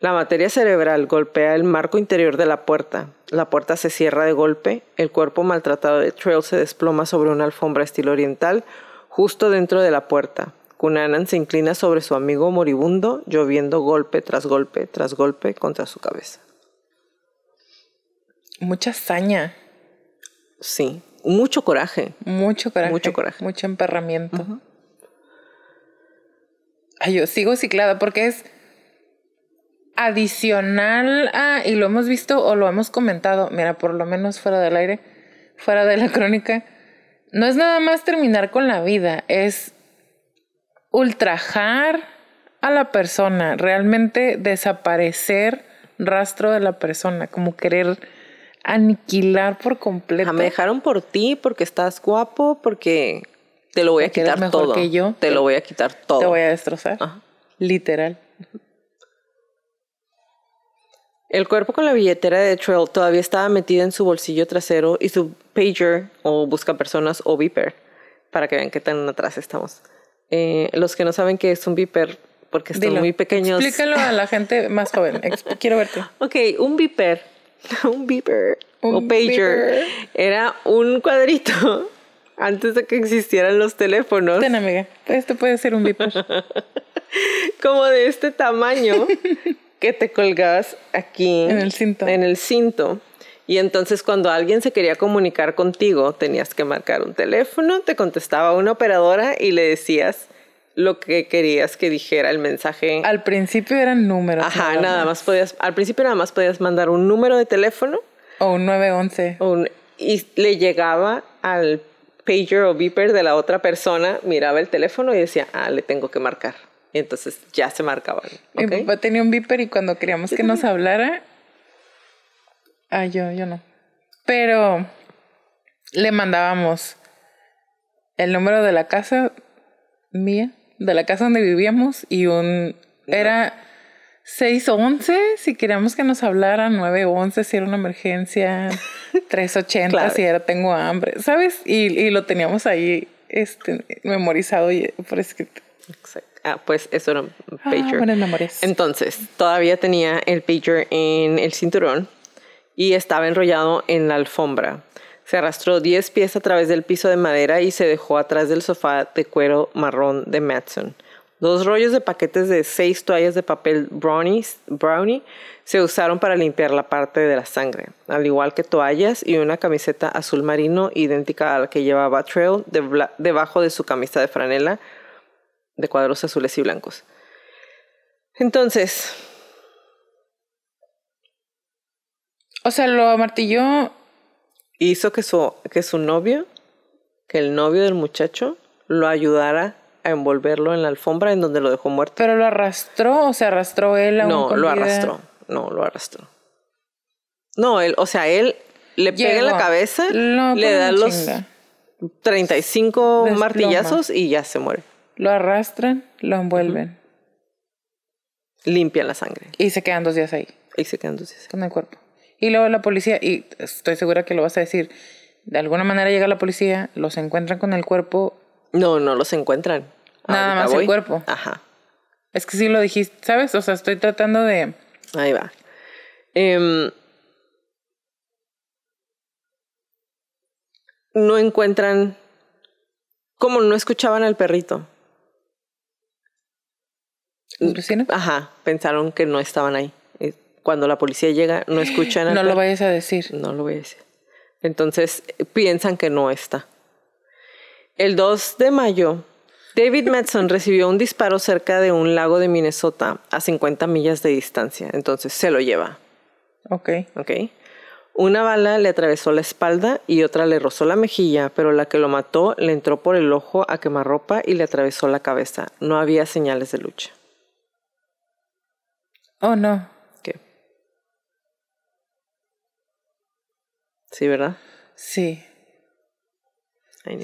A: La materia cerebral golpea el marco interior de la puerta. La puerta se cierra de golpe. El cuerpo maltratado de Trail se desploma sobre una alfombra estilo oriental justo dentro de la puerta. Cunanan se inclina sobre su amigo moribundo, lloviendo golpe tras golpe tras golpe contra su cabeza.
B: Mucha hazaña.
A: Sí, mucho coraje.
B: Mucho coraje.
A: Mucho coraje.
B: Mucho emperramiento. Ay, yo sigo ciclada porque es adicional a, y lo hemos visto o lo hemos comentado, mira, por lo menos fuera del aire, fuera de la crónica, no es nada más terminar con la vida, es ultrajar a la persona, realmente desaparecer rastro de la persona, como querer aniquilar por completo.
A: Me dejaron por ti porque estás guapo, porque te lo voy a quitar todo.
B: Que yo,
A: te, lo voy a quitar todo.
B: Te voy a destrozar. Literal.
A: El cuerpo con la billetera de Trail todavía estaba metida en su bolsillo trasero y su pager o busca personas o beeper para que vean qué tan atrás estamos. Eh, los que no saben qué es un beeper, porque están muy pequeños.
B: Explícalo a la gente más joven. Quiero verte.
A: Ok, un beeper, un beeper o pager era un cuadrito antes de que existieran los teléfonos.
B: Ten, amiga. Este puede ser un beeper.
A: Como de este tamaño que te colgabas aquí.
B: En el cinto.
A: En el cinto. Y entonces cuando alguien se quería comunicar contigo, tenías que marcar un teléfono, te contestaba una operadora y le decías lo que querías que dijera el mensaje.
B: Al principio eran números.
A: Ajá, nada, más. podías, al principio nada más podías mandar un número de teléfono.
B: O un 911.
A: y le llegaba al pager o beeper de la otra persona, miraba el teléfono y decía, ah, le tengo que marcar. Y entonces ya se marcaban.
B: Mi papá tenía un beeper y cuando queríamos que nos hablara, Ah, yo, yo no. Pero le mandábamos el número de la casa mía, de la casa donde vivíamos, y un. Era 611 si queríamos que nos hablaran, 911 si era una emergencia, 380 si era tengo hambre, ¿sabes? Y, y lo teníamos ahí este, memorizado y por escrito.
A: Exacto. Ah, pues eso era un
B: ah,
A: pager.
B: Ah, buenas memorias.
A: Entonces, todavía tenía el pager en el cinturón y estaba enrollado en la alfombra. Se arrastró 10 pies a través del piso de madera y se dejó atrás del sofá de cuero marrón de Matson. Dos rollos de paquetes de seis toallas de papel brownie se usaron para limpiar la parte de la sangre, al igual que toallas y una camiseta azul marino idéntica a la que llevaba Trail debajo de su camisa de franela de cuadros azules y blancos. Entonces,
B: O sea, lo amartilló.
A: Hizo que su, que su novio, que el novio del muchacho, lo ayudara a envolverlo en la alfombra en donde lo dejó muerto.
B: ¿Pero lo arrastró o se arrastró él a
A: No, lo arrastró. No, lo arrastró. No, él, o sea, él le pega en la cabeza, le da los 35 martillazos y ya se muere.
B: Lo arrastran, lo envuelven.
A: Limpian la sangre.
B: Y se quedan dos días ahí.
A: Y se quedan dos días ahí.
B: Con el cuerpo. Y luego la policía, y estoy segura que lo vas a decir, de alguna manera llega la policía, los encuentran con el cuerpo.
A: No, no los encuentran.
B: Nada más el cuerpo.
A: Ajá.
B: Es que sí lo dijiste, ¿sabes? O sea, estoy tratando de...
A: Ahí va. Em, no encuentran... Como no escuchaban al perrito. Ajá, pensaron que no estaban ahí cuando la policía llega, no escuchan.
B: No lo vayas a decir.
A: No lo voy a decir. Entonces piensan que no está. El 2 de mayo, David Madsen recibió un disparo cerca de un lago de Minnesota a 50 millas de distancia. Entonces se lo lleva.
B: Ok.
A: ¿Ok? Una bala le atravesó la espalda y otra le rozó la mejilla, pero la que lo mató le entró por el ojo a quemarropa y le atravesó la cabeza. No había señales de lucha.
B: Oh, no.
A: ¿Qué? Sí, ¿verdad?
B: Sí.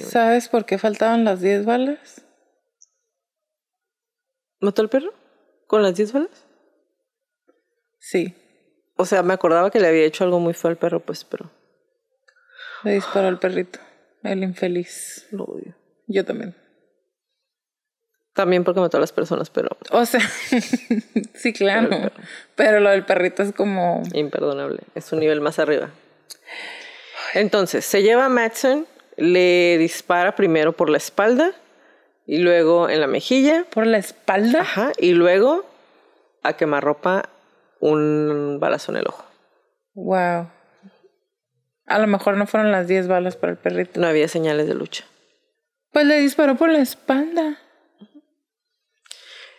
B: ¿Sabes por qué faltaban las 10 balas?
A: ¿Mató al perro? ¿Con las 10 balas?
B: Sí.
A: O sea, me acordaba que le había hecho algo muy feo al perro, pues, pero
B: Le disparó al perrito. El infeliz.
A: lo odio.
B: Yo también.
A: También porque mató a las personas, pero
B: O sea, sí, claro.
A: Pero
B: lo del perrito es como.
A: imperdonable. Es un nivel más arriba. Entonces, se lleva a Madsen, le dispara primero por la espalda y luego en la mejilla,
B: Por la espalda.
A: ajá, y luego a quemarropa un balazo en el ojo.
B: Wow. A lo mejor no fueron las 10 balas para el perrito.
A: No había señales de lucha.
B: Pues le disparó por la espalda.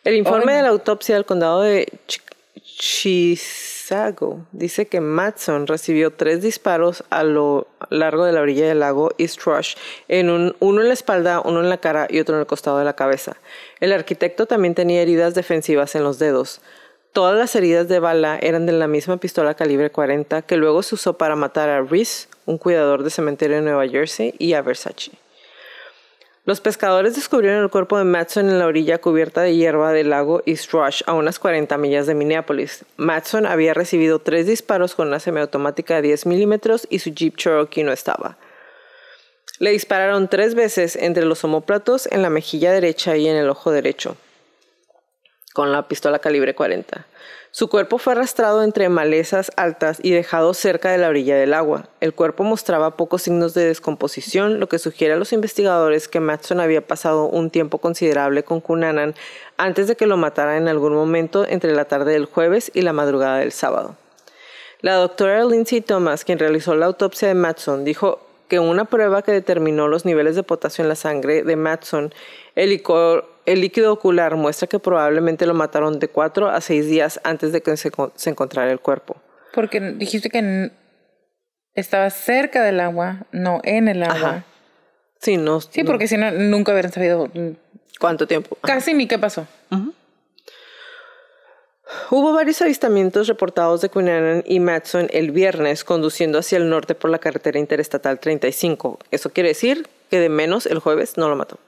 A: El informe
B: Oh.
A: de la autopsia del condado de Ch- Chisago dice que Matson recibió tres disparos a lo largo de la orilla del lago East Rush, en un- uno en la espalda, uno en la cara y otro en el costado de la cabeza. El arquitecto también tenía heridas defensivas en los dedos. Todas las heridas de bala eran de la misma pistola calibre 40 que luego se usó para matar a Reese, un cuidador de cementerio de Nueva Jersey, y a Versace. Los pescadores descubrieron el cuerpo de Matson en la orilla cubierta de hierba del lago East Rush, a unas 40 millas de Minneapolis. Matson había recibido tres disparos con una semiautomática de 10 milímetros y su Jeep Cherokee no estaba. Le dispararon tres veces entre los omóplatos, en la mejilla derecha y en el ojo derecho, con la pistola calibre 40. Su cuerpo fue arrastrado entre malezas altas y dejado cerca de la orilla del agua. El cuerpo mostraba pocos signos de descomposición, lo que sugiere a los investigadores que Matson había pasado un tiempo considerable con Cunanan antes de que lo matara en algún momento entre la tarde del jueves y la madrugada del sábado. La doctora Lindsay Thomas, quien realizó la autopsia de Matson, dijo que una prueba que determinó los niveles de potasio en la sangre de Matson, el, licor- el líquido ocular, muestra que probablemente lo mataron de cuatro a seis días antes de que se, con- se encontrara el cuerpo.
B: Porque dijiste que estaba cerca del agua, no en el agua.
A: Ajá. Sí, no.
B: Sí,
A: no-
B: porque si no, nunca hubieran sabido
A: ¿Cuánto tiempo?
B: casi ni qué pasó.
A: Hubo varios avistamientos reportados de Cunanan y Matson el viernes conduciendo hacia el norte por la carretera interestatal 35. Eso quiere decir que de menos el jueves no lo mató.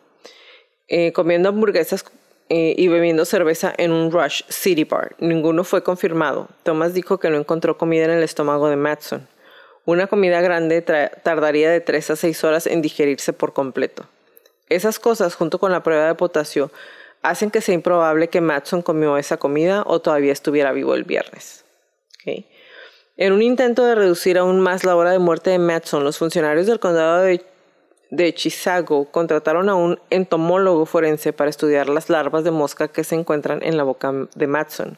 A: Eh, comiendo hamburguesas eh, y bebiendo cerveza en un Rush City Bar. Ninguno fue confirmado. Thomas dijo que no encontró comida en el estómago de Matson. Una comida grande tardaría de 3 a 6 horas en digerirse por completo. Esas cosas, junto con la prueba de potasio, hacen que sea improbable que Matson comió esa comida o todavía estuviera vivo el viernes. En un intento de reducir aún más la hora de muerte de Matson, los funcionarios del condado de, de Chisago contrataron a un entomólogo forense para estudiar las larvas de mosca que se encuentran en la boca de Matson.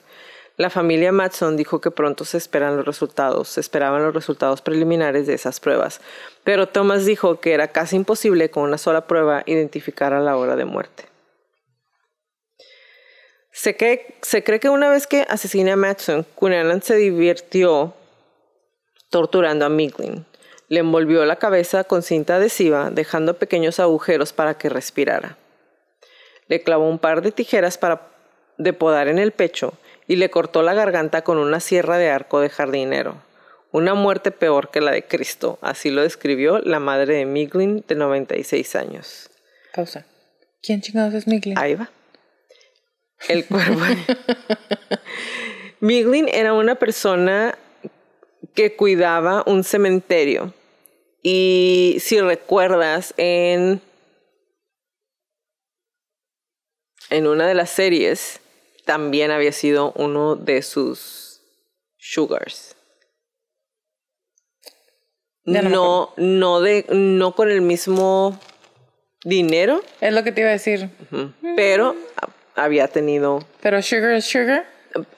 A: La familia Matson dijo que pronto se esperan los resultados, se esperaban los resultados preliminares de esas pruebas, pero Thomas dijo que era casi imposible con una sola prueba identificar a la hora de muerte. Se cree, que una vez que asesina a Matson, Cunanan se divirtió torturando a Miglin. Le envolvió la cabeza con cinta adhesiva, dejando pequeños agujeros para que respirara. Le clavó un par de tijeras para de podar en el pecho y le cortó la garganta con una sierra de arco de jardinero. Una muerte peor que la de Cristo, así lo describió la madre de Miglin de 96 años.
B: Pausa. ¿Quién chingados es Miglin?
A: Ahí va. El cuerpo. Miglin era una persona que cuidaba un cementerio. Y si recuerdas, en, en una de las series también había sido uno de sus sugars.
B: No
A: no, no, de, no con el mismo dinero,
B: Es lo que te iba a decir.
A: Pero a- había tenido,
B: Pero sugar es sugar.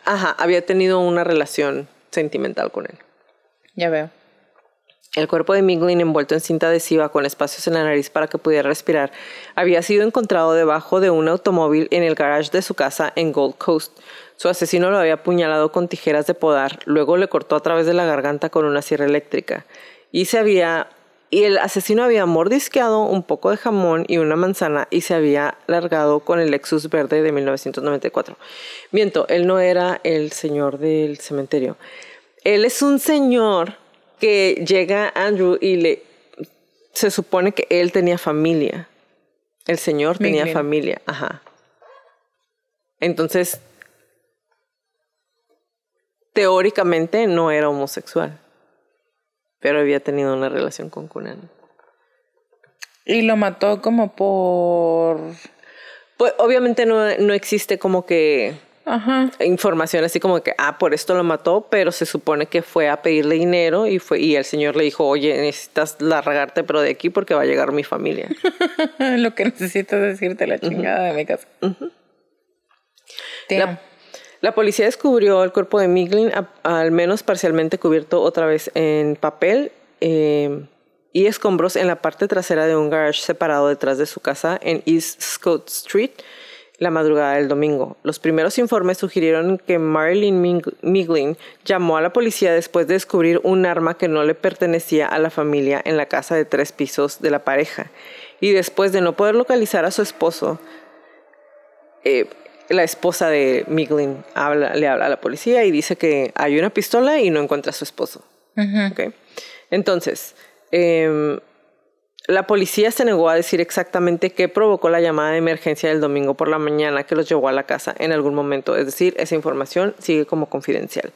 A: ajá, había tenido una relación sentimental con él.
B: Ya veo.
A: El cuerpo de Miglin, envuelto en cinta adhesiva con espacios en la nariz para que pudiera respirar, había sido encontrado debajo de un automóvil en el garage de su casa en Gold Coast. Su asesino lo había apuñalado con tijeras de podar, luego le cortó a través de la garganta con una sierra eléctrica. Y se había y el asesino había mordisqueado un poco de jamón y una manzana y se había largado con el Lexus verde de 1994. Miento, él no era el señor del cementerio. Él es un señor que llega Andrew y le se supone que él tenía familia. El señor tenía familia, ajá. Entonces, teóricamente no era homosexual, pero había tenido una relación con Cunan.
B: Y lo mató como por...
A: Pues obviamente no, no existe como que
B: Ajá.
A: información así como que, ah, por esto lo mató, pero se supone que fue a pedirle dinero y fue y el señor le dijo, oye, necesitas largarte pero de aquí porque va a llegar mi familia.
B: lo que necesitas es decirte la chingada de mi casa.
A: La, la policía descubrió el cuerpo de Miglin a- al menos parcialmente cubierto otra vez en papel eh, y escombros en la parte trasera de un garage separado detrás de su casa en East Scott Street la madrugada del domingo. Los primeros informes sugirieron que Marilyn Mig- Miglin llamó a la policía después de descubrir un arma que no le pertenecía a la familia en la casa de tres pisos de la pareja. Y después de no poder localizar a su esposo, eh, la esposa de Miglin habla, le habla a la policía y dice que hay una pistola y no encuentra a su esposo. Ok. Entonces, em, la policía se negó a decir exactamente qué provocó la llamada de emergencia del domingo por la mañana que los llevó a la casa en algún momento. Es decir, esa información sigue como confidencial.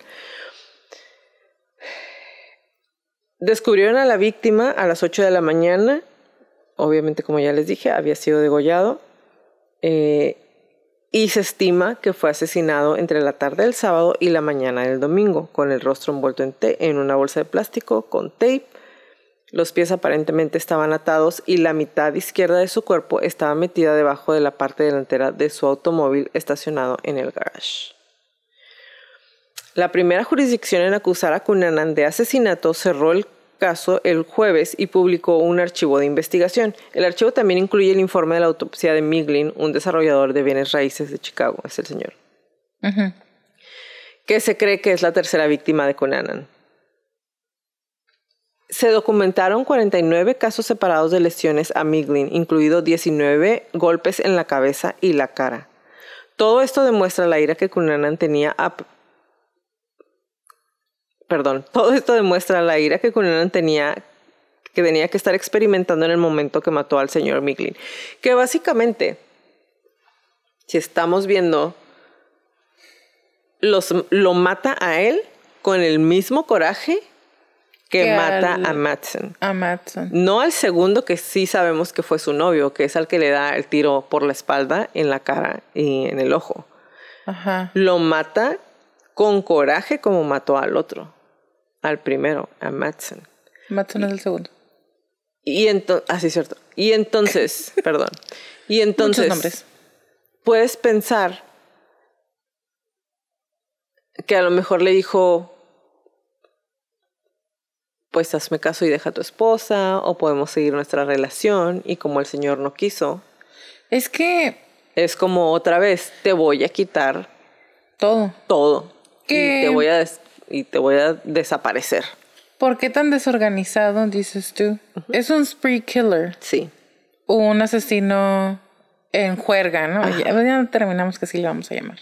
A: Descubrieron a la víctima a las 8 de la mañana. Obviamente, como ya les dije, había sido degollado. Eh, y se estima que fue asesinado entre la tarde del sábado y la mañana del domingo, con el rostro envuelto en, en una bolsa de plástico con tape. Los pies aparentemente estaban atados y la mitad izquierda de su cuerpo estaba metida debajo de la parte delantera de su automóvil estacionado en el garage. La primera jurisdicción en acusar a Cunanan de asesinato cerró el caso el jueves y publicó un archivo de investigación. El archivo también incluye el informe de la autopsia de Miglin, un desarrollador de bienes raíces de Chicago, es el señor, que se cree que es la tercera víctima de Cunanan. Se documentaron 49 casos separados de lesiones a Miglin, incluidos 19 golpes en la cabeza y la cara. Todo esto demuestra la ira que Cunanan tenía a... Perdón, todo esto demuestra la ira que Cunanan tenía que tenía que estar experimentando en el momento que mató al señor Miglin. Que básicamente, si estamos viendo, los, lo mata a él con el mismo coraje que,
B: Que
A: mata
B: al-
A: a Madsen.
B: A Matson.
A: No al segundo que sí sabemos que fue su novio, que es al que le da el tiro por la espalda, en la cara y en el ojo.
B: Ajá.
A: Lo mata con coraje como mató al otro, al primero, a Madsen.
B: Matson es el segundo.
A: Y entonces, ah, sí, cierto. Y entonces, perdón. Y entonces,
B: Muchos nombres.
A: puedes pensar que a lo mejor le dijo, pues hazme caso y deja a tu esposa, o podemos seguir nuestra relación, y como el Señor no quiso,
B: Es que
A: es como otra vez, te voy a quitar
B: todo.
A: todo
B: ¿Qué?
A: y te voy a y te voy a desaparecer.
B: ¿Por qué tan desorganizado, dices tú? Es un spree killer.
A: Sí.
B: Un asesino en juerga, ¿no? Ya, ya terminamos que así le vamos a llamar.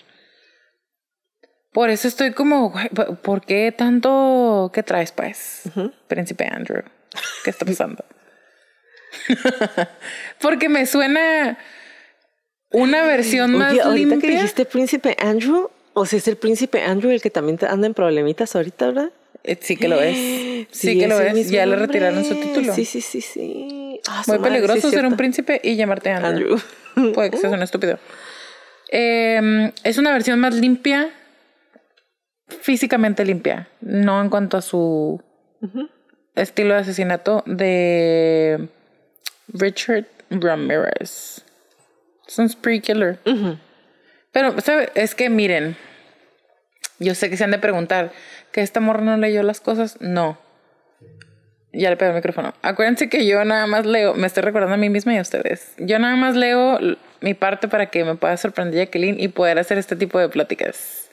B: Por eso estoy como, güey, ¿por qué tanto? ¿Qué traes, pues? Príncipe Andrew. ¿Qué está pasando? Porque me suena una versión más
A: Oye, ahorita
B: limpia.
A: que dijiste príncipe Andrew, o sea, es el príncipe Andrew el que también anda en problemitas ahorita, ¿verdad?
B: Eh, Sí que lo es. Sí, que lo es. Ya le retiraron su título.
A: Sí, sí, sí, sí. Su
B: Muy
A: madre,
B: peligroso
A: sí
B: ser un príncipe y llamarte Andrew.
A: Andrew.
B: Puede que seas un estúpido. Eh, es una versión más limpia, físicamente limpia, no en cuanto a su estilo de asesinato de Richard Ramirez. Es un spree killer. Pero, ¿sabe? Es que miren, yo sé que se han de preguntar que esta morra no leyó las cosas. No. Ya le pego el micrófono. Acuérdense que yo nada más leo, me estoy recordando a mí misma y a ustedes. Yo nada más leo mi parte para que me pueda sorprender Jacqueline y poder hacer este tipo de pláticas.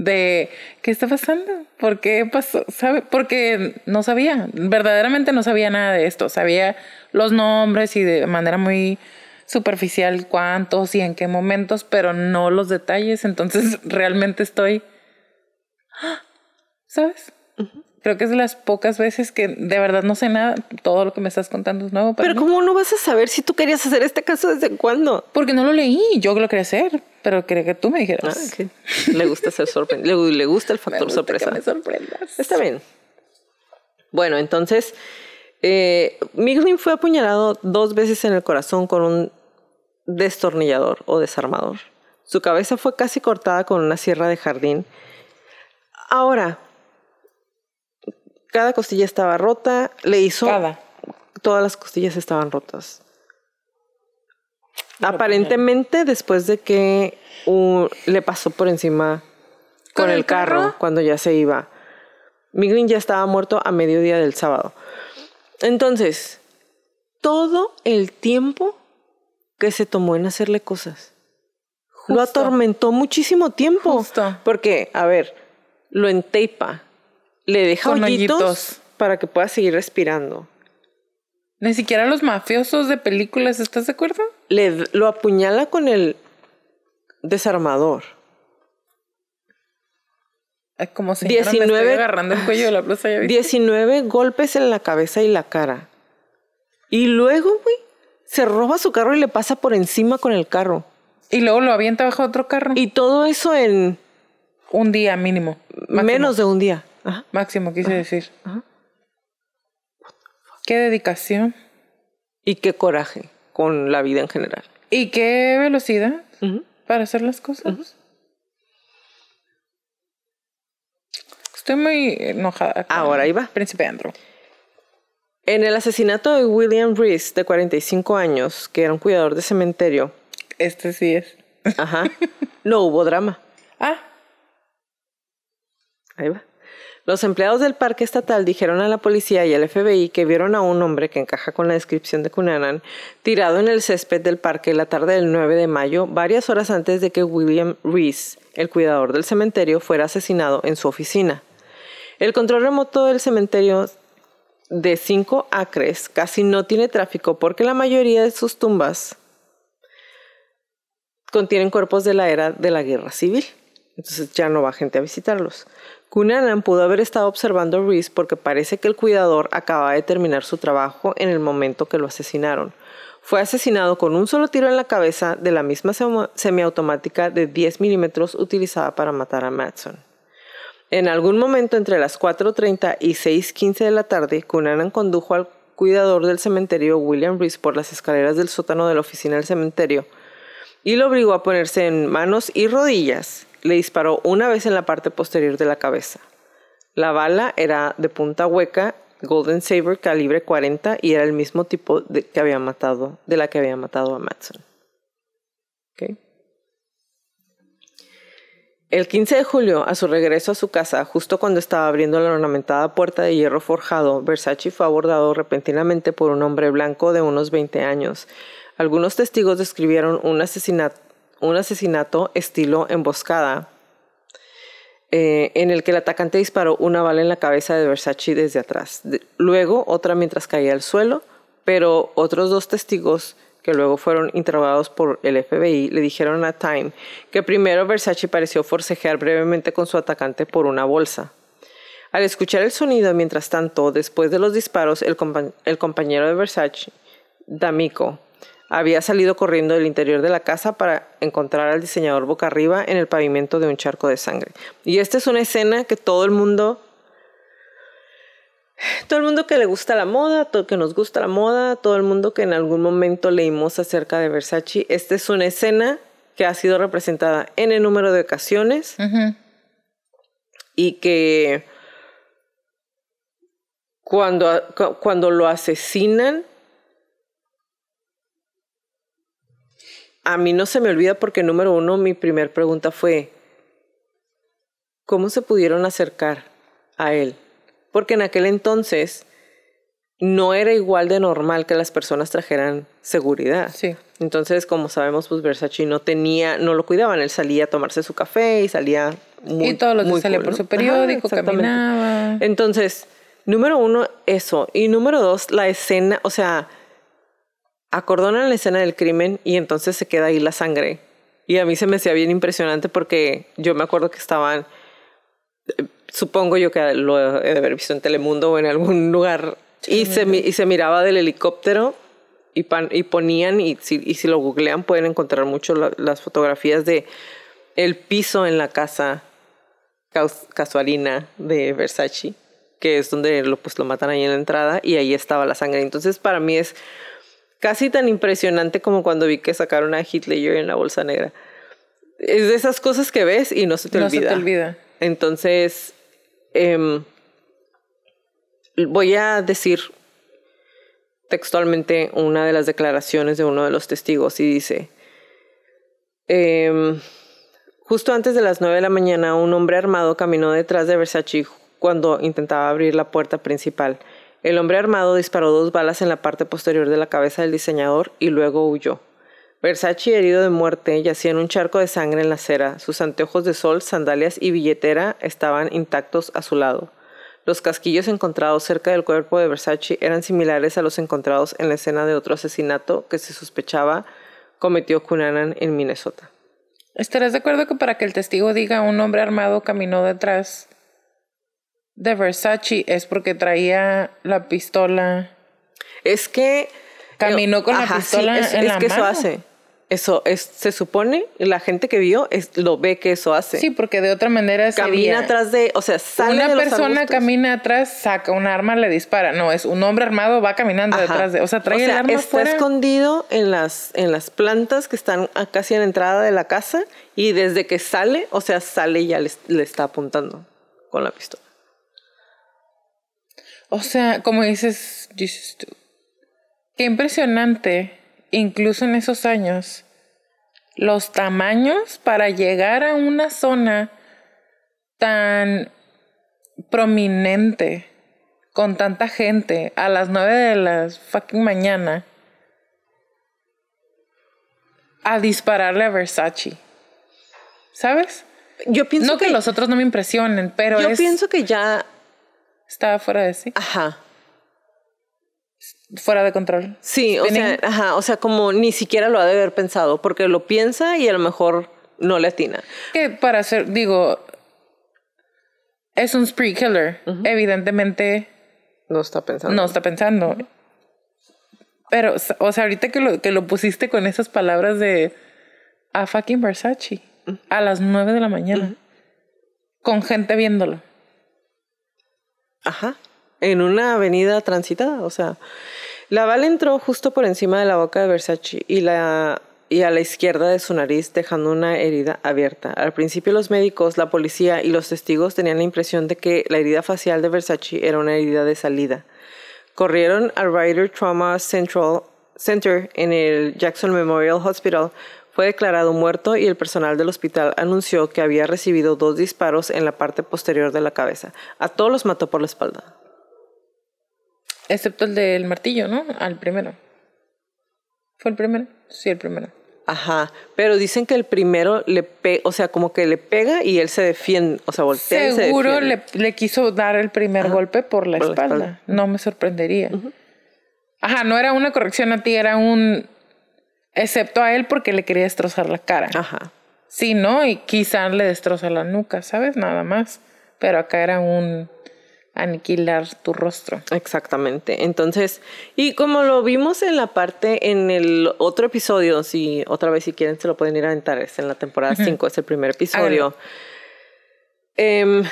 B: De qué está pasando, por qué pasó, ¿sabe? Porque no sabía, verdaderamente no sabía nada de esto. Sabía los nombres y de manera muy superficial cuántos y en qué momentos, pero no los detalles. Entonces realmente estoy. ¿sabes? Creo que es de las pocas veces que de verdad no sé nada. Todo lo que me estás contando es nuevo.
A: pero ¿cómo no vas a saber si tú querías hacer este caso desde cuándo?
B: Porque no lo leí. Yo lo quería hacer, pero quería que tú me dijeras.
A: Ah, le gusta ser sorprendido. le, gusta el factor sorpresa.
B: Que me sorprendas.
A: Está bien. Bueno, entonces, eh, fue apuñalado dos veces en el corazón con un destornillador o desarmador. Su cabeza fue casi cortada con una sierra de jardín. Ahora, cada costilla estaba rota, le hizo...
B: Cada.
A: Todas las costillas estaban rotas. Aparentemente después de que le pasó por encima con, el, carro, cuando ya se iba. Miglin ya estaba muerto a mediodía del sábado. Entonces, todo el tiempo que se tomó en hacerle cosas. Lo atormentó muchísimo tiempo. Porque, a ver, lo enteipa, le deja hoyitos, para que pueda seguir respirando.
B: Ni siquiera los mafiosos de películas, ¿estás de acuerdo?
A: Le, lo apuñala con el desarmador.
B: Es como si 19, agarrando el cuello de la blusa.
A: 19 golpes en la cabeza y la cara. Y luego, güey, se roba su carro y le pasa por encima con el carro.
B: Y luego lo avienta bajo otro carro.
A: Y todo eso en...
B: Un día mínimo.
A: Menos de un día.
B: Máximo, quise decir. Qué dedicación.
A: Y qué coraje con la vida en general.
B: Y qué velocidad para hacer las cosas. Estoy muy enojada.
A: Ahora ahí va.
B: Príncipe Andrew.
A: En el asesinato de William Reese, de 45 años, que era un cuidador de cementerio.
B: Este sí es.
A: Ajá. No hubo drama.
B: Ah.
A: Ahí va. Los empleados del parque estatal dijeron a la policía y al FBI que vieron a un hombre que encaja con la descripción de Cunanan tirado en el césped del parque la tarde del 9 de mayo, varias horas antes de que William Reese, el cuidador del cementerio, fuera asesinado en su oficina. El control remoto del cementerio de 5 acres casi no tiene tráfico porque la mayoría de sus tumbas contienen cuerpos de la era de la guerra civil. Entonces ya no va gente a visitarlos. Cunanan pudo haber estado observando a Reese porque parece que el cuidador acababa de terminar su trabajo en el momento que lo asesinaron. Fue asesinado con un solo tiro en la cabeza de la misma semiautomática de 10 milímetros utilizada para matar a Matson. En algún momento entre las 4.30 y 6.15 de la tarde, Cunanan condujo al cuidador del cementerio William Reese por las escaleras del sótano de la oficina del cementerio y lo obligó a ponerse en manos y rodillas le disparó una vez en la parte posterior de la cabeza. La bala era de punta hueca, Golden Saber calibre 40 y era el mismo tipo de, que había matado, de la que había matado a Matson. El 15 de julio, a su regreso a su casa, justo cuando estaba abriendo la ornamentada puerta de hierro forjado, Versace fue abordado repentinamente por un hombre blanco de unos 20 años. Algunos testigos describieron un asesinato un asesinato estilo emboscada, eh, en el que el atacante disparó una bala en la cabeza de Versace desde atrás. luego otra mientras caía al suelo, pero otros dos testigos que luego fueron interrogados por el FBI le dijeron a Time que primero Versace pareció forcejear brevemente con su atacante por una bolsa. Al escuchar el sonido, mientras tanto, después de los disparos, el, el compañero de Versace, D'Amico, había salido corriendo del interior de la casa para encontrar al diseñador boca arriba en el pavimento de un charco de sangre. Y esta es una escena que todo el mundo, todo el mundo que le gusta la moda, todo que nos gusta la moda, todo el mundo que en algún momento leímos acerca de Versace, esta es una escena que ha sido representada en el número de ocasiones y que cuando, cuando lo asesinan, a mí no se me olvida porque número uno, mi primer pregunta fue, ¿cómo se pudieron acercar a él? Porque en aquel entonces no era igual de normal que las personas trajeran seguridad.
B: Sí.
A: Entonces, como sabemos, pues Versace no tenía, no lo cuidaban. Él salía a tomarse su café y salía muy
B: y todos los días salía
A: cool,
B: por
A: ¿no?
B: su periódico,
A: Ajá,
B: caminaba.
A: Entonces, número uno, eso. Y número dos, la escena, o sea, acordonan la escena del crimen y entonces se queda ahí la sangre. Y a mí se me hacía bien impresionante porque yo me acuerdo que estaban, supongo yo que lo he de haber visto en Telemundo o en algún lugar, y, se, y se miraba del helicóptero y, pan- y ponían, y si, y si lo googlean pueden encontrar mucho la- las fotografías de el piso en la casa casualina de Versace, que es donde lo, pues, lo matan ahí en la entrada y ahí estaba la sangre. Entonces para mí es casi tan impresionante como cuando vi que sacaron a Ledger en la bolsa negra. Es de esas cosas que ves y no se te
B: no se
A: olvida.
B: te olvida.
A: Entonces, em, voy a decir textualmente una de las declaraciones de uno de los testigos y dice, em, justo antes de las nueve de la mañana, un hombre armado caminó detrás de Versace cuando intentaba abrir la puerta principal. El hombre armado disparó dos balas en la parte posterior de la cabeza del diseñador y luego huyó. Versace, herido de muerte, yacía en un charco de sangre en la acera. Sus anteojos de sol, sandalias y billetera estaban intactos a su lado. Los casquillos encontrados cerca del cuerpo de Versace eran similares a los encontrados en la escena de otro asesinato que se sospechaba cometió Cunanan en Minnesota.
B: ¿Estarás de acuerdo que para que el testigo diga un hombre armado caminó detrás de Versace es porque traía la pistola?
A: Es que
B: Caminó con la pistola
A: es,
B: en
A: es
B: la
A: que eso hace. Eso es, se supone, la gente que vio es, lo ve que eso hace.
B: Sí, porque de otra manera
A: Camina
B: sería
A: atrás de, o sea, sale
B: una
A: de los
B: persona
A: arbustos.
B: camina atrás, saca un arma, le dispara. No, es un hombre armado va caminando
A: Ajá.
B: detrás de, o sea, trae
A: O sea,
B: el arma
A: está
B: fuera.
A: escondido en las, en las plantas que están casi en la entrada de la casa y desde que sale, o sea, sale y ya le, le está apuntando con la pistola.
B: O sea, como dices, dices tú, qué impresionante, incluso en esos años, los tamaños para llegar a una zona tan prominente, con tanta gente, a las nueve de la fucking mañana, a dispararle a Versace. ¿Sabes?
A: Yo pienso
B: No que, los otros no me impresionen, pero
A: yo
B: es,
A: pienso que ya,
B: estaba fuera de sí,
A: ajá,
B: fuera de control.
A: sí, o sea, ajá, o sea, como ni siquiera lo ha de haber pensado porque lo piensa y a lo mejor no le atina.
B: que para hacer, digo, es un spree killer. Evidentemente
A: No está pensando.
B: no está pensando. Pero, o sea, ahorita que lo, que lo pusiste con esas palabras de a fucking Versace a las nueve de la mañana con gente viéndolo.
A: Ajá. En una avenida transitada, o sea, la bala entró justo por encima de la boca de Versace y la y a la izquierda de su nariz, dejando una herida abierta. Al principio los médicos, la policía y los testigos tenían la impresión de que la herida facial de Versace era una herida de salida. Corrieron al Ryder Trauma Central Center en el Jackson Memorial Hospital. Fue declarado muerto y el personal del hospital anunció que había recibido dos disparos en la parte posterior de la cabeza. A todos los mató por la espalda.
B: Excepto el del martillo, ¿no? Al primero. ¿Fue el primero? Sí, el primero.
A: Ajá, pero dicen que el primero le pega, o sea, como que le pega y él se defiende, o sea, voltea y se
B: Seguro le, le quiso dar el primer golpe por la,
A: por la
B: espalda.
A: espalda.
B: No me sorprendería. Ajá, no era una corrección a ti, era un... Excepto a él porque le quería destrozar la cara.
A: Ajá.
B: Sí, ¿no? Y quizá le destroza la nuca, ¿sabes? Nada más. Pero acá era un aniquilar tu rostro.
A: Exactamente. Entonces, y como lo vimos en la parte, en el otro episodio, si otra vez si quieren se lo pueden ir a aventar, es en la temporada 5, es el primer episodio. Em,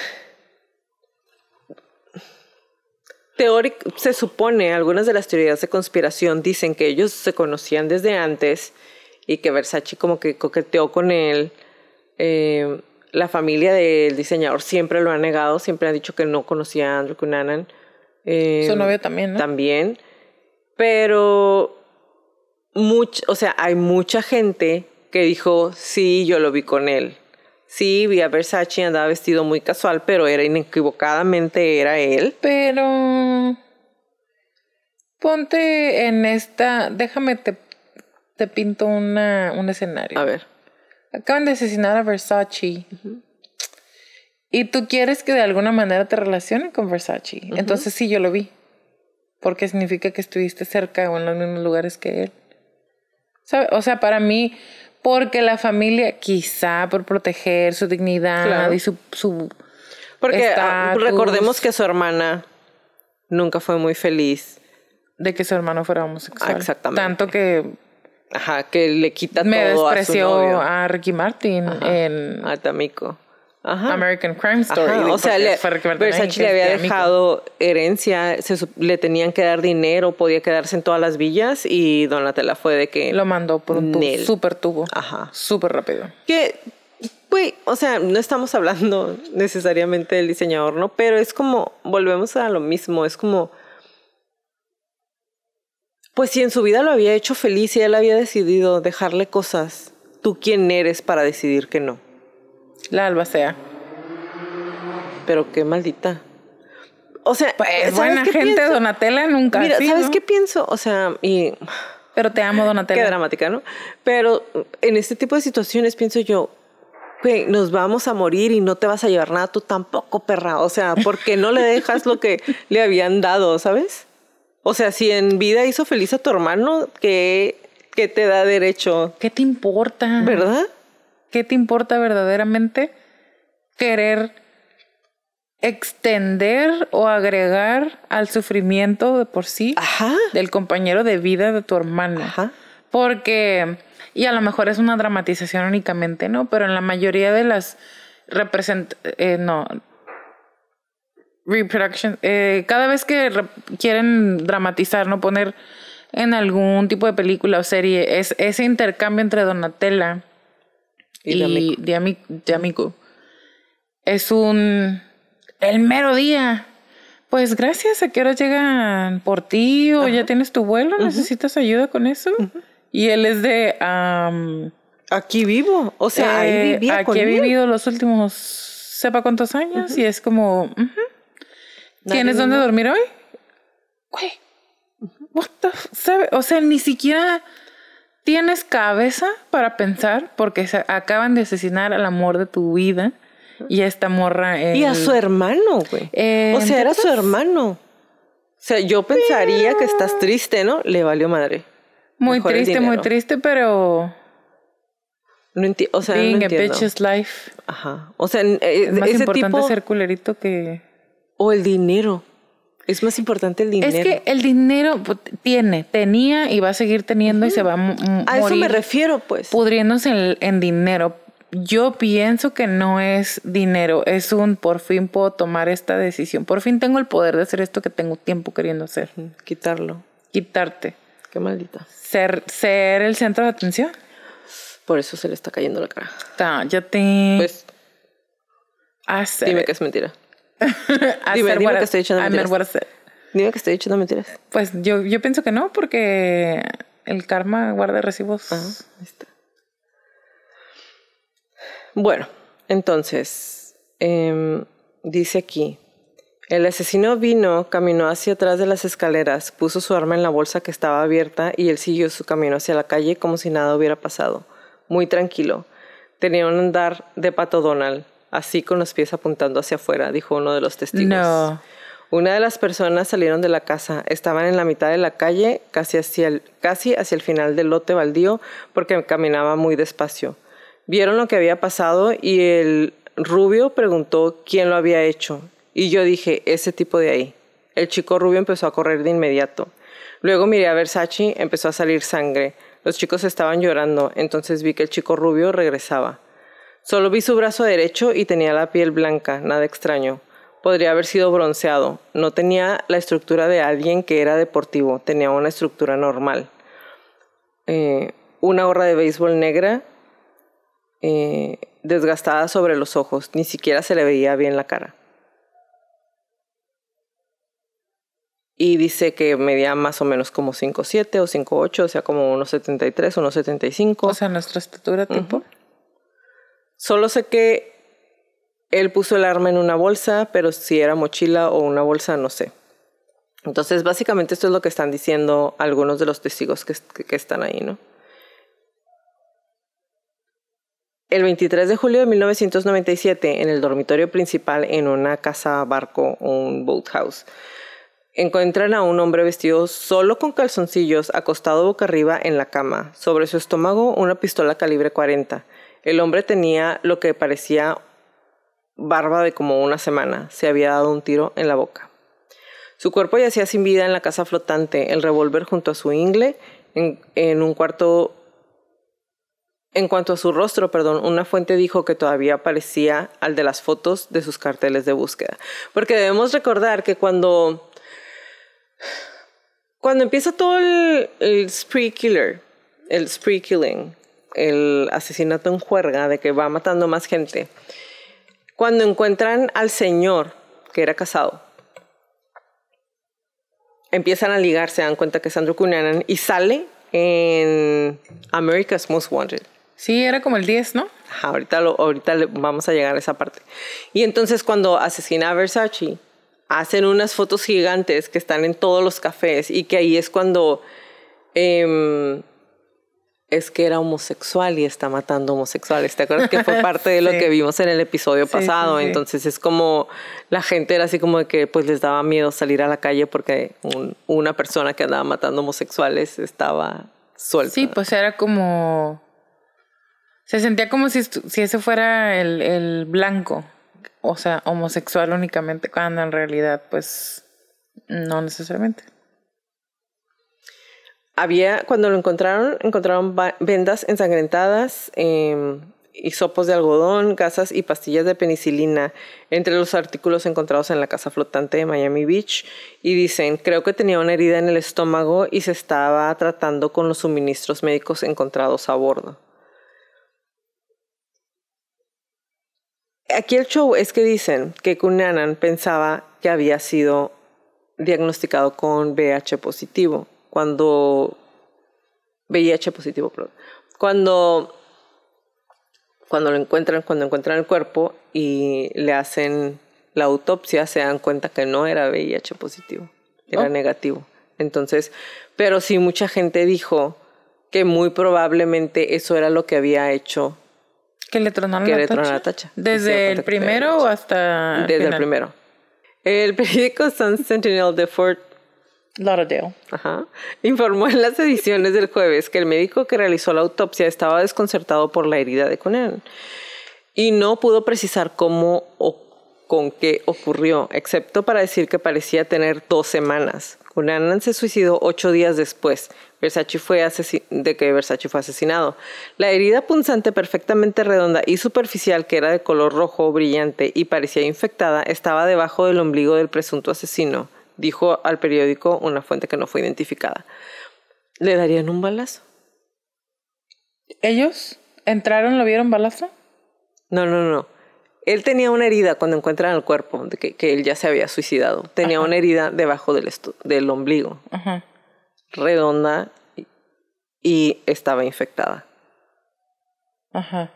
A: teóric- se supone, algunas de las teorías de conspiración dicen que ellos se conocían desde antes y que Versace como que coqueteó con él. Em, la familia del diseñador siempre lo ha negado, siempre ha dicho que no conocía a Andrew Cunanan. Em,
B: Su novio también, ¿no?
A: también. Pero, much, o sea, hay mucha gente que dijo, sí, yo lo vi con él. Sí, vi a Versace, andaba vestido muy casual, pero era inequivocadamente era él.
B: Pero... Ponte en esta, déjame te, te pinto una, un escenario.
A: A ver.
B: Acaban de asesinar a Versace. Y tú quieres que de alguna manera te relacionen con Versace. Entonces sí, yo lo vi. Porque significa que estuviste cerca o en los mismos lugares que él. ¿Sabe? O sea, para mí, porque la familia, quizá por proteger su dignidad
A: Claro.
B: y su, su
A: Porque ah, recordemos que su hermana nunca fue muy feliz.
B: de que su hermano fuera homosexual.
A: Ah, exactamente.
B: Tanto que
A: Ajá, que le quita
B: me
A: todo a su
B: despreció
A: novio.
B: a, Ricky Martin en
A: A Tamiko. Ajá.
B: American Crime Story.
A: Ajá, O sea, le, Versace le había dejado herencia, se le tenían que dar dinero, podía quedarse en todas las villas y Donatella fue de que...
B: Lo mandó por un tubo, súper tubo.
A: Ajá.
B: Súper rápido.
A: Que, güey, o sea, no estamos hablando necesariamente del diseñador, ¿no? Pero es como, volvemos a lo mismo, es como, pues si en su vida lo había hecho feliz y él había decidido dejarle cosas, ¿tú quién eres para decidir que no?
B: La albacea.
A: Pero qué maldita. O sea,
B: Pues
A: ¿sabes
B: buena gente,
A: pienso?
B: Donatella nunca.
A: Mira,
B: así,
A: ¿sabes
B: ¿no?
A: qué pienso? O sea, y
B: Pero te amo, Donatella.
A: qué dramática, ¿no? Pero en este tipo de situaciones pienso yo, güey, nos vamos a morir y no te vas a llevar nada tú tampoco, perra. O sea, ¿por qué no le dejas lo que le habían dado, sabes? O sea, si en vida hizo feliz a tu hermano, ¿qué, qué te da derecho?
B: ¿Qué te importa?
A: ¿Verdad?
B: ¿Qué te importa verdaderamente querer extender o agregar al sufrimiento de por sí
A: Ajá.
B: del compañero de vida de tu hermano?
A: Ajá.
B: Porque, y a lo mejor es una dramatización únicamente, ¿no? Pero en la mayoría de las represent eh, no, reproduction, eh, cada vez que re- quieren dramatizar, ¿no? Poner en algún tipo de película o serie, es ese intercambio entre Donatella
A: Y.
B: D'Ami- D'Amico. Es un... El mero día. Pues gracias, ¿a qué hora llegan por ti? ¿O ya tienes tu vuelo? ¿Necesitas ayuda con eso? Y él es de...
A: Aquí vivo. O sea, ahí
B: eh,
A: vivía
B: aquí he vivido los últimos sepa cuántos años y es como. ¿tienes dónde dormir hoy? Güey, what the sabe? o sea ni siquiera tienes cabeza para pensar porque se acaban de asesinar al amor de tu vida y a esta morra
A: Y a su hermano, güey.
B: Eh,
A: o sea, era su hermano. O sea, yo pensaría que estás triste, ¿no? Le valió madre.
B: muy
A: mejor
B: triste muy triste pero
A: No enti- o sea, no
B: being a
A: entiendo.
B: bitch is life
A: Ajá. O sea, eh,
B: es más
A: ese
B: importante
A: tipo
B: ser culerito que
A: o el dinero. Es más importante el dinero.
B: Es que el dinero pues, tiene, tenía y va a seguir teniendo y se va a mo- m-
A: a eso me
B: morir
A: refiero, pues.
B: pudriéndose en, en dinero. Yo pienso que no es dinero, es un por fin puedo tomar esta decisión. Por fin tengo el poder de hacer esto que tengo tiempo queriendo hacer.
A: Quitarlo.
B: Quitarte.
A: Qué maldita.
B: Ser, ser el centro de atención.
A: Por eso se le está cayendo la cara.
B: Cállate.
A: Pues
B: hacer,
A: dime que es mentira. dime, dime
B: what
A: que estoy echando mentiras. Dime que estoy echando mentiras.
B: Pues yo, yo pienso que no, porque el karma guarda recibos.
A: Ajá, ahí está. Bueno, entonces, em, dice aquí, el asesino vino, caminó hacia atrás de las escaleras, puso su arma en la bolsa que estaba abierta y él siguió su camino hacia la calle como si nada hubiera pasado, muy tranquilo. Tenía un andar de pato Donald, así con los pies apuntando hacia afuera, dijo uno de los testigos.
B: No.
A: Una de las personas salieron de la casa, estaban en la mitad de la calle, casi hacia el, casi hacia el final del lote baldío, porque caminaba muy despacio. Vieron lo que había pasado y el rubio preguntó quién lo había hecho. Y yo dije, ese tipo de ahí. El chico rubio empezó a correr de inmediato. Luego miré a Versace, empezó a salir sangre. Los chicos estaban llorando, entonces vi que el chico rubio regresaba. Solo vi su brazo derecho y tenía la piel blanca, nada extraño. Podría haber sido bronceado. No tenía la estructura de alguien que era deportivo, tenía una estructura normal. Eh, una gorra de béisbol negra eh, desgastada sobre los ojos, ni siquiera se le veía bien la cara. Y dice que medía más o menos como 5'7 o 5'8, o sea, como unos 73, unos 75.
B: O sea, nuestra estatura tipo.
A: Solo sé que él puso el arma en una bolsa, pero si era mochila o una bolsa, no sé. Entonces, básicamente esto es lo que están diciendo algunos de los testigos que, que están ahí, ¿no? El 23 de julio de 1997, en el dormitorio principal en una casa barco, un boathouse, encuentran a un hombre vestido solo con calzoncillos, acostado boca arriba en la cama. Sobre su estómago, una pistola calibre 40. El hombre tenía lo que parecía barba de como una semana. Se había dado un tiro en la boca. Su cuerpo yacía sin vida en la casa flotante, el revólver junto a su ingle, en, un cuarto en cuanto a su rostro, perdón, una fuente dijo que todavía parecía al de las fotos de sus carteles de búsqueda. Porque debemos recordar que cuando, cuando empieza todo el, spree killer, el spree killing, el asesinato en juerga de que va matando más gente, cuando encuentran al señor que era casado, empiezan a ligar, se dan cuenta que es Andrew Cunanan y sale en America's Most Wanted.
B: Sí, era como el 10, ¿no?
A: ahorita, lo, ahorita vamos a llegar a esa parte. Y entonces cuando asesina a Versace, hacen unas fotos gigantes que están en todos los cafés y que ahí es cuando em, es que era homosexual y está matando homosexuales. ¿Te acuerdas que fue parte de lo que vimos en el episodio pasado? entonces es como la gente era así como que pues les daba miedo salir a la calle porque una persona que andaba matando homosexuales estaba suelta.
B: Sí, pues era como se sentía como si, si ese fuera el, el blanco, o sea, homosexual únicamente, cuando en realidad, pues, no necesariamente.
A: Había, cuando lo encontraron, encontraron vendas ensangrentadas, hisopos de algodón, gasas y pastillas de penicilina entre los artículos encontrados en la casa flotante de Miami Beach. Y dicen, creo que tenía una herida en el estómago y se estaba tratando con los suministros médicos encontrados a bordo. Aquí el show es que dicen que Cunanan pensaba que había sido diagnosticado con VIH positivo cuando VIH positivo, perdón. Cuando cuando lo encuentran, cuando encuentran el cuerpo y le hacen la autopsia, se dan cuenta que no era VIH positivo, era oh. negativo. Entonces, pero sí mucha gente dijo que muy probablemente eso era lo que había hecho
B: que le tronaron, la, tacha? ¿Desde el primero o hasta
A: Desde el primero. El periódico Sun Sentinel de Fort
B: Lauderdale
A: Ajá. informó en las ediciones del jueves que el médico que realizó la autopsia estaba desconcertado por la herida de Conan y no pudo precisar cómo o con qué ocurrió, excepto para decir que parecía tener dos semanas. Cunanan se suicidó ocho días después Versace fue de que Versace fue asesinado. La herida punzante perfectamente redonda y superficial, que era de color rojo brillante y parecía infectada, estaba debajo del ombligo del presunto asesino, dijo al periódico una fuente que no fue identificada. ¿Le darían un balazo?
B: ¿Ellos entraron, lo vieron balazo?
A: No, no, no. Él tenía una herida cuando encuentran el cuerpo, de que, él ya se había suicidado. Tenía una herida debajo del, del ombligo, redonda y estaba infectada.
B: Ajá.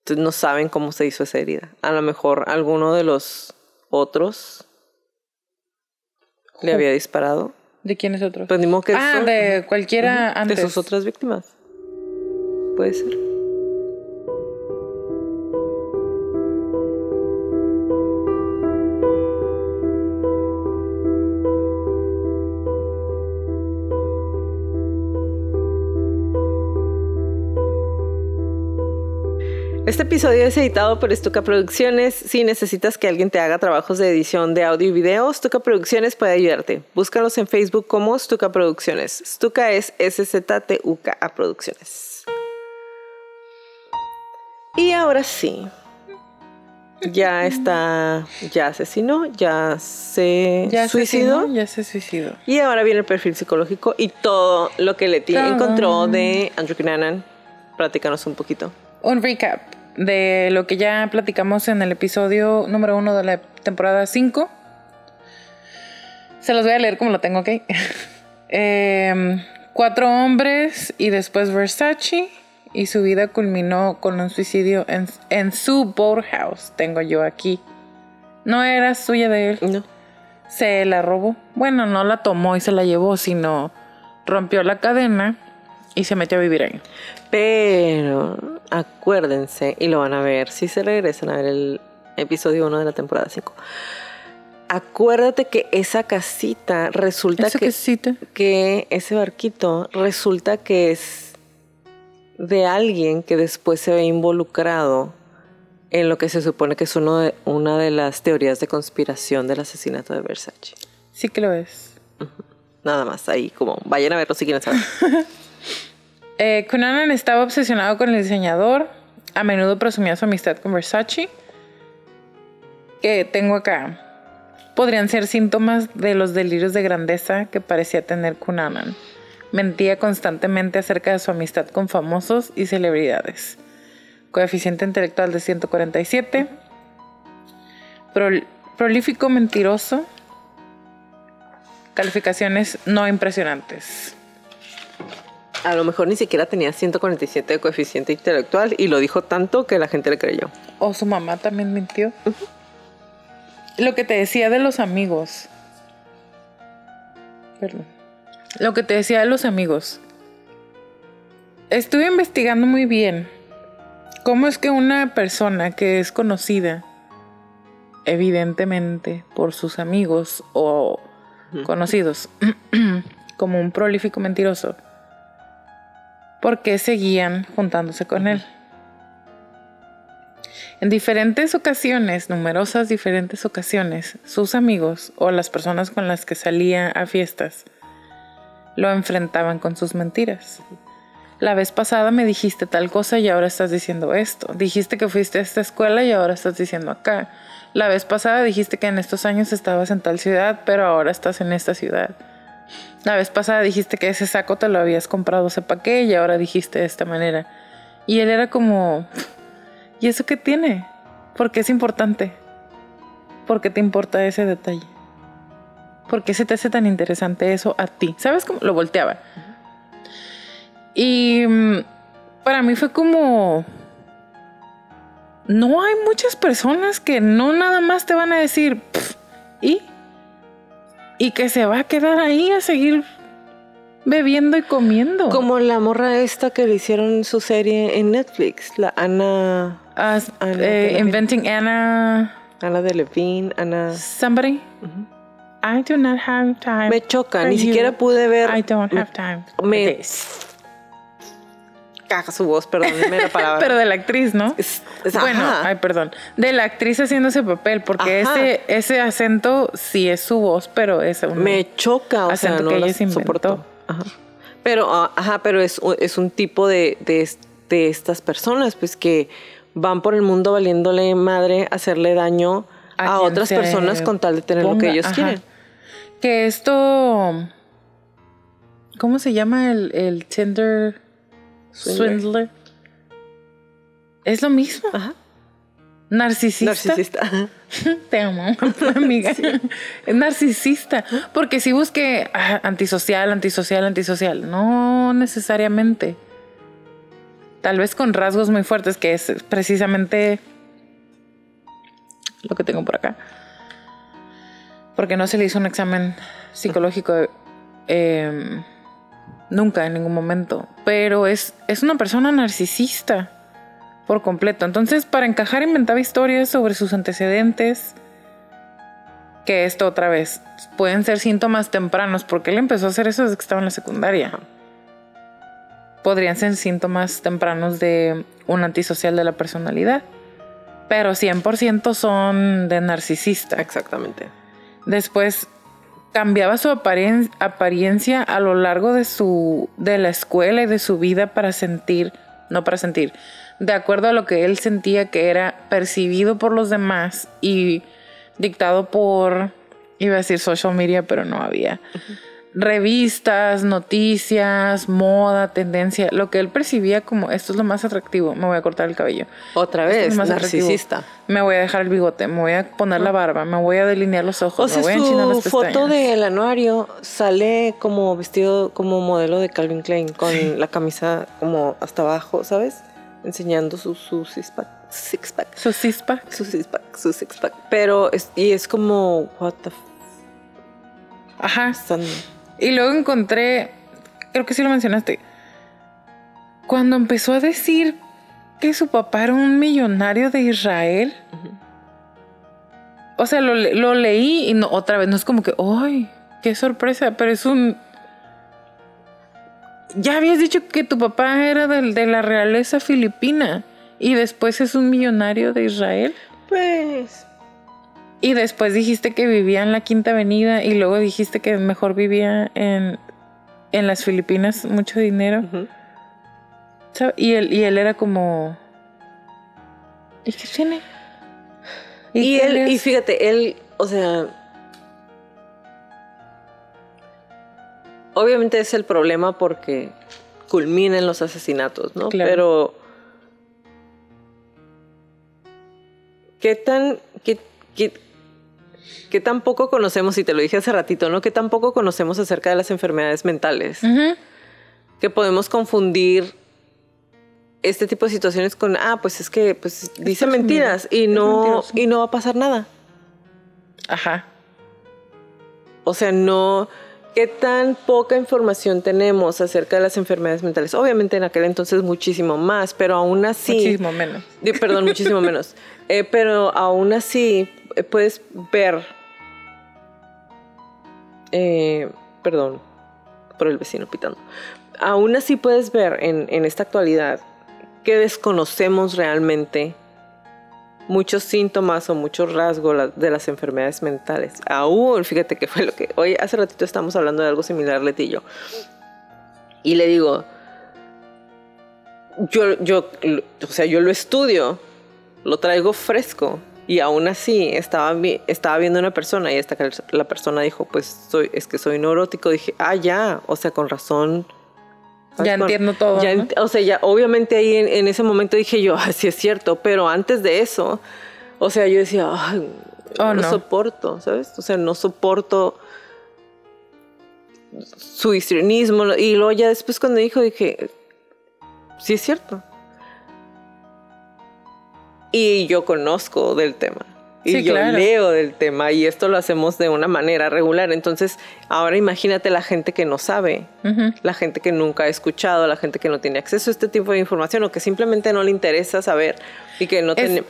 A: Entonces no saben cómo se hizo esa herida. A lo mejor alguno de los otros le había disparado.
B: ¿De quiénes otros?
A: Pues que
B: ah, de cualquiera antes.
A: De sus otras víctimas. Puede ser. Este episodio es editado por Stuka Producciones. Si necesitas que alguien te haga trabajos de edición de audio y video, Stuka Producciones puede ayudarte. Búscalos en Facebook como Stuka Producciones. Stuka es S-Z-T-U-K-A Producciones. Y ahora sí. Ya está, ya asesinó, ya se
B: ya
A: suicidó.
B: ya se suicidó.
A: Y ahora viene el perfil psicológico y todo lo que Leti encontró de Andrew Cunanan. Platícanos un poquito.
B: Un recap de lo que ya platicamos en el episodio número uno de la temporada 5. Se los voy a leer como lo tengo, ¿ok? Em, cuatro hombres y después Versace. Y su vida culminó con un suicidio en, en su boathouse. Tengo yo aquí. ¿No era suya de él?
A: No.
B: se la robó. Bueno, no la tomó y se la llevó, sino rompió la cadena y se metió a vivir ahí.
A: Pero acuérdense, y lo van a ver si se regresan a ver el episodio 1 de la temporada 5. Acuérdate que esa casita resulta
B: ¿Esa
A: que,
B: casita?
A: que ese barquito resulta que es de alguien que después se ve involucrado en lo que se supone que es uno de, una de las teorías de conspiración del asesinato de Versace.
B: Sí que lo es.
A: Nada más ahí, como vayan a verlo si quieren saber.
B: Eh, estaba obsesionado con el diseñador. A menudo presumía su amistad con Versace. Que tengo acá. Podrían ser síntomas de los delirios de grandeza que parecía tener Cunanan. Mentía constantemente acerca de su amistad con famosos y celebridades. Coeficiente intelectual de 147. Prol- prolífico mentiroso. Calificaciones no impresionantes.
A: A lo mejor ni siquiera tenía 147 de coeficiente intelectual y lo dijo tanto que la gente le creyó.
B: O su mamá también mintió. Lo que te decía de los amigos. Perdón. Lo que te decía de los amigos. Estuve investigando muy bien cómo es que una persona que es conocida, evidentemente por sus amigos o conocidos, como un prolífico mentiroso, ¿por qué seguían juntándose con él? En diferentes ocasiones, numerosas diferentes ocasiones, sus amigos o las personas con las que salía a fiestas lo enfrentaban con sus mentiras. La vez pasada me dijiste tal cosa y ahora estás diciendo esto. Dijiste que fuiste a esta escuela y ahora estás diciendo acá. La vez pasada dijiste que en estos años estabas en tal ciudad, pero ahora estás en esta ciudad. La vez pasada dijiste que ese saco te lo habías comprado sepa qué y ahora dijiste de esta manera. Y él era como, ¿y eso qué tiene? ¿Por qué es importante? ¿Por qué te importa ese detalle? ¿Por qué se te hace tan interesante eso a ti? ¿Sabes cómo? Lo volteaba. Y mm, para mí fue como... No hay muchas personas que no nada más te van a decir, "Pff, ¿y? Y que se va a quedar ahí a seguir bebiendo y comiendo.
A: Como la morra esta que le hicieron su serie en Netflix, la Ana,
B: As-
A: Ana
B: eh, inventing Anna
A: Ana de Levine, Ana...
B: somebody. I do not have time.
A: Me choca, ni
B: you.
A: siquiera pude ver...
B: I don't have time.
A: me- su voz, perdónenme la palabra.
B: Pero de la actriz, ¿no?
A: Es- es-
B: bueno,
A: ajá.
B: ay, perdón. De la actriz haciendo ese papel, porque
A: Ajá.
B: ese, ese acento sí es su voz, pero es un.
A: me choca, o
B: acento
A: sea, no
B: que ella
A: la
B: se inventó.
A: Ajá. Pero, ah, ajá, pero es, es un tipo de, de, de estas personas, pues que van por el mundo valiéndole madre, hacerle daño
B: A
A: otras personas con tal de tener lo que ellos
B: ajá.
A: quieren.
B: Que esto. ¿Cómo se llama el, el Tinder
A: Swindler.
B: Swindler? Es lo mismo.
A: Ajá.
B: Narcisista.
A: Narcisista.
B: Te amo, amiga. Es narcisista. Porque si busque ah, antisocial, antisocial, antisocial. No necesariamente. Tal vez con rasgos muy fuertes, que es precisamente lo que tengo por acá. Porque no se le hizo un examen psicológico eh, nunca, en ningún momento. Pero es, es una persona narcisista por completo. Entonces, para encajar, inventaba historias sobre sus antecedentes. Que esto otra vez pueden ser síntomas tempranos, porque él empezó a hacer eso desde que estaba en la secundaria. Podrían ser síntomas tempranos de un antisocial de la personalidad, pero 100% son de narcisista.
A: Exactamente.
B: Después cambiaba su apariencia a lo largo de su de la escuela y de su vida para sentir, no para sentir, de acuerdo a lo que él sentía que era percibido por los demás y dictado por iba a decir social media, pero no había. Revistas, noticias, moda, tendencia, lo que él percibía como esto es lo más atractivo, me voy a cortar el cabello.
A: Otra
B: es
A: vez,
B: lo más atractivo.
A: narcisista.
B: Me voy a dejar el bigote, me voy a poner la barba, me voy a delinear los ojos,
A: O
B: me
A: sea,
B: voy a enchinar las
A: foto del anuario sale como vestido como modelo de Calvin Klein, con la camisa como hasta abajo, ¿sabes? Enseñando su, su six pack. Six pack.
B: Su cispa.
A: Su six pack, su six pack. Pero, es, y es como, what the f-
B: Ajá. Y luego encontré, creo que sí lo mencionaste, cuando empezó a decir que su papá era un millonario de Israel. O sea, lo, lo leí y no, otra vez no es como que, ¡ay! ¡Qué sorpresa! Pero es un... Ya habías dicho que tu papá era del, de la realeza filipina y después es un millonario de Israel.
A: Pues...
B: Y después dijiste que vivía en la Quinta Avenida y luego dijiste que mejor vivía en, en las Filipinas, mucho dinero. Y él, y él era como... ¿Y qué tiene?
A: Y, él, y fíjate, él, o sea... Obviamente es el problema porque culminan los asesinatos, ¿no? Pero... ¿Qué tan... Qué, qué, tan poco conocemos, y te lo dije hace ratito, ¿no? ¿Qué tan poco conocemos acerca de las enfermedades mentales? Que podemos confundir este tipo de situaciones con, ah, pues es que pues dice mentiras y no, y no va a pasar nada.
B: Ajá.
A: O sea, no, ¿qué tan poca información tenemos acerca de las enfermedades mentales? Obviamente en aquel entonces muchísimo más, pero aún así...
B: Muchísimo menos.
A: Perdón, muchísimo menos. Eh, pero aún así puedes ver... Eh, perdón por el vecino pitando. Aún así puedes ver en, en esta actualidad que desconocemos realmente muchos síntomas o muchos rasgos de las enfermedades mentales. Aún, fíjate que fue lo que hoy hace ratito estamos hablando de algo similar, Letillo. Y le digo, yo, yo, o sea, yo lo estudio, lo traigo fresco. Y aún así estaba, estaba viendo una persona y esta, la persona dijo, pues soy, es que soy neurótico. Dije, ah, ya, o sea, con razón
B: ya entiendo todo.
A: O sea, ya obviamente ahí en, ese momento dije yo, así es cierto, pero antes de eso, o sea, yo decía, oh, no, soporto, ¿sabes? O sea, no soporto su histrionismo. Y luego ya después cuando dijo, dije, sí es cierto. Y yo conozco del tema. Y yo leo del tema y esto lo hacemos de una manera regular. Entonces, ahora imagínate la gente que no sabe, la gente que nunca ha escuchado, la gente que no tiene acceso a este tipo de información o que simplemente no le interesa saber y que no tiene...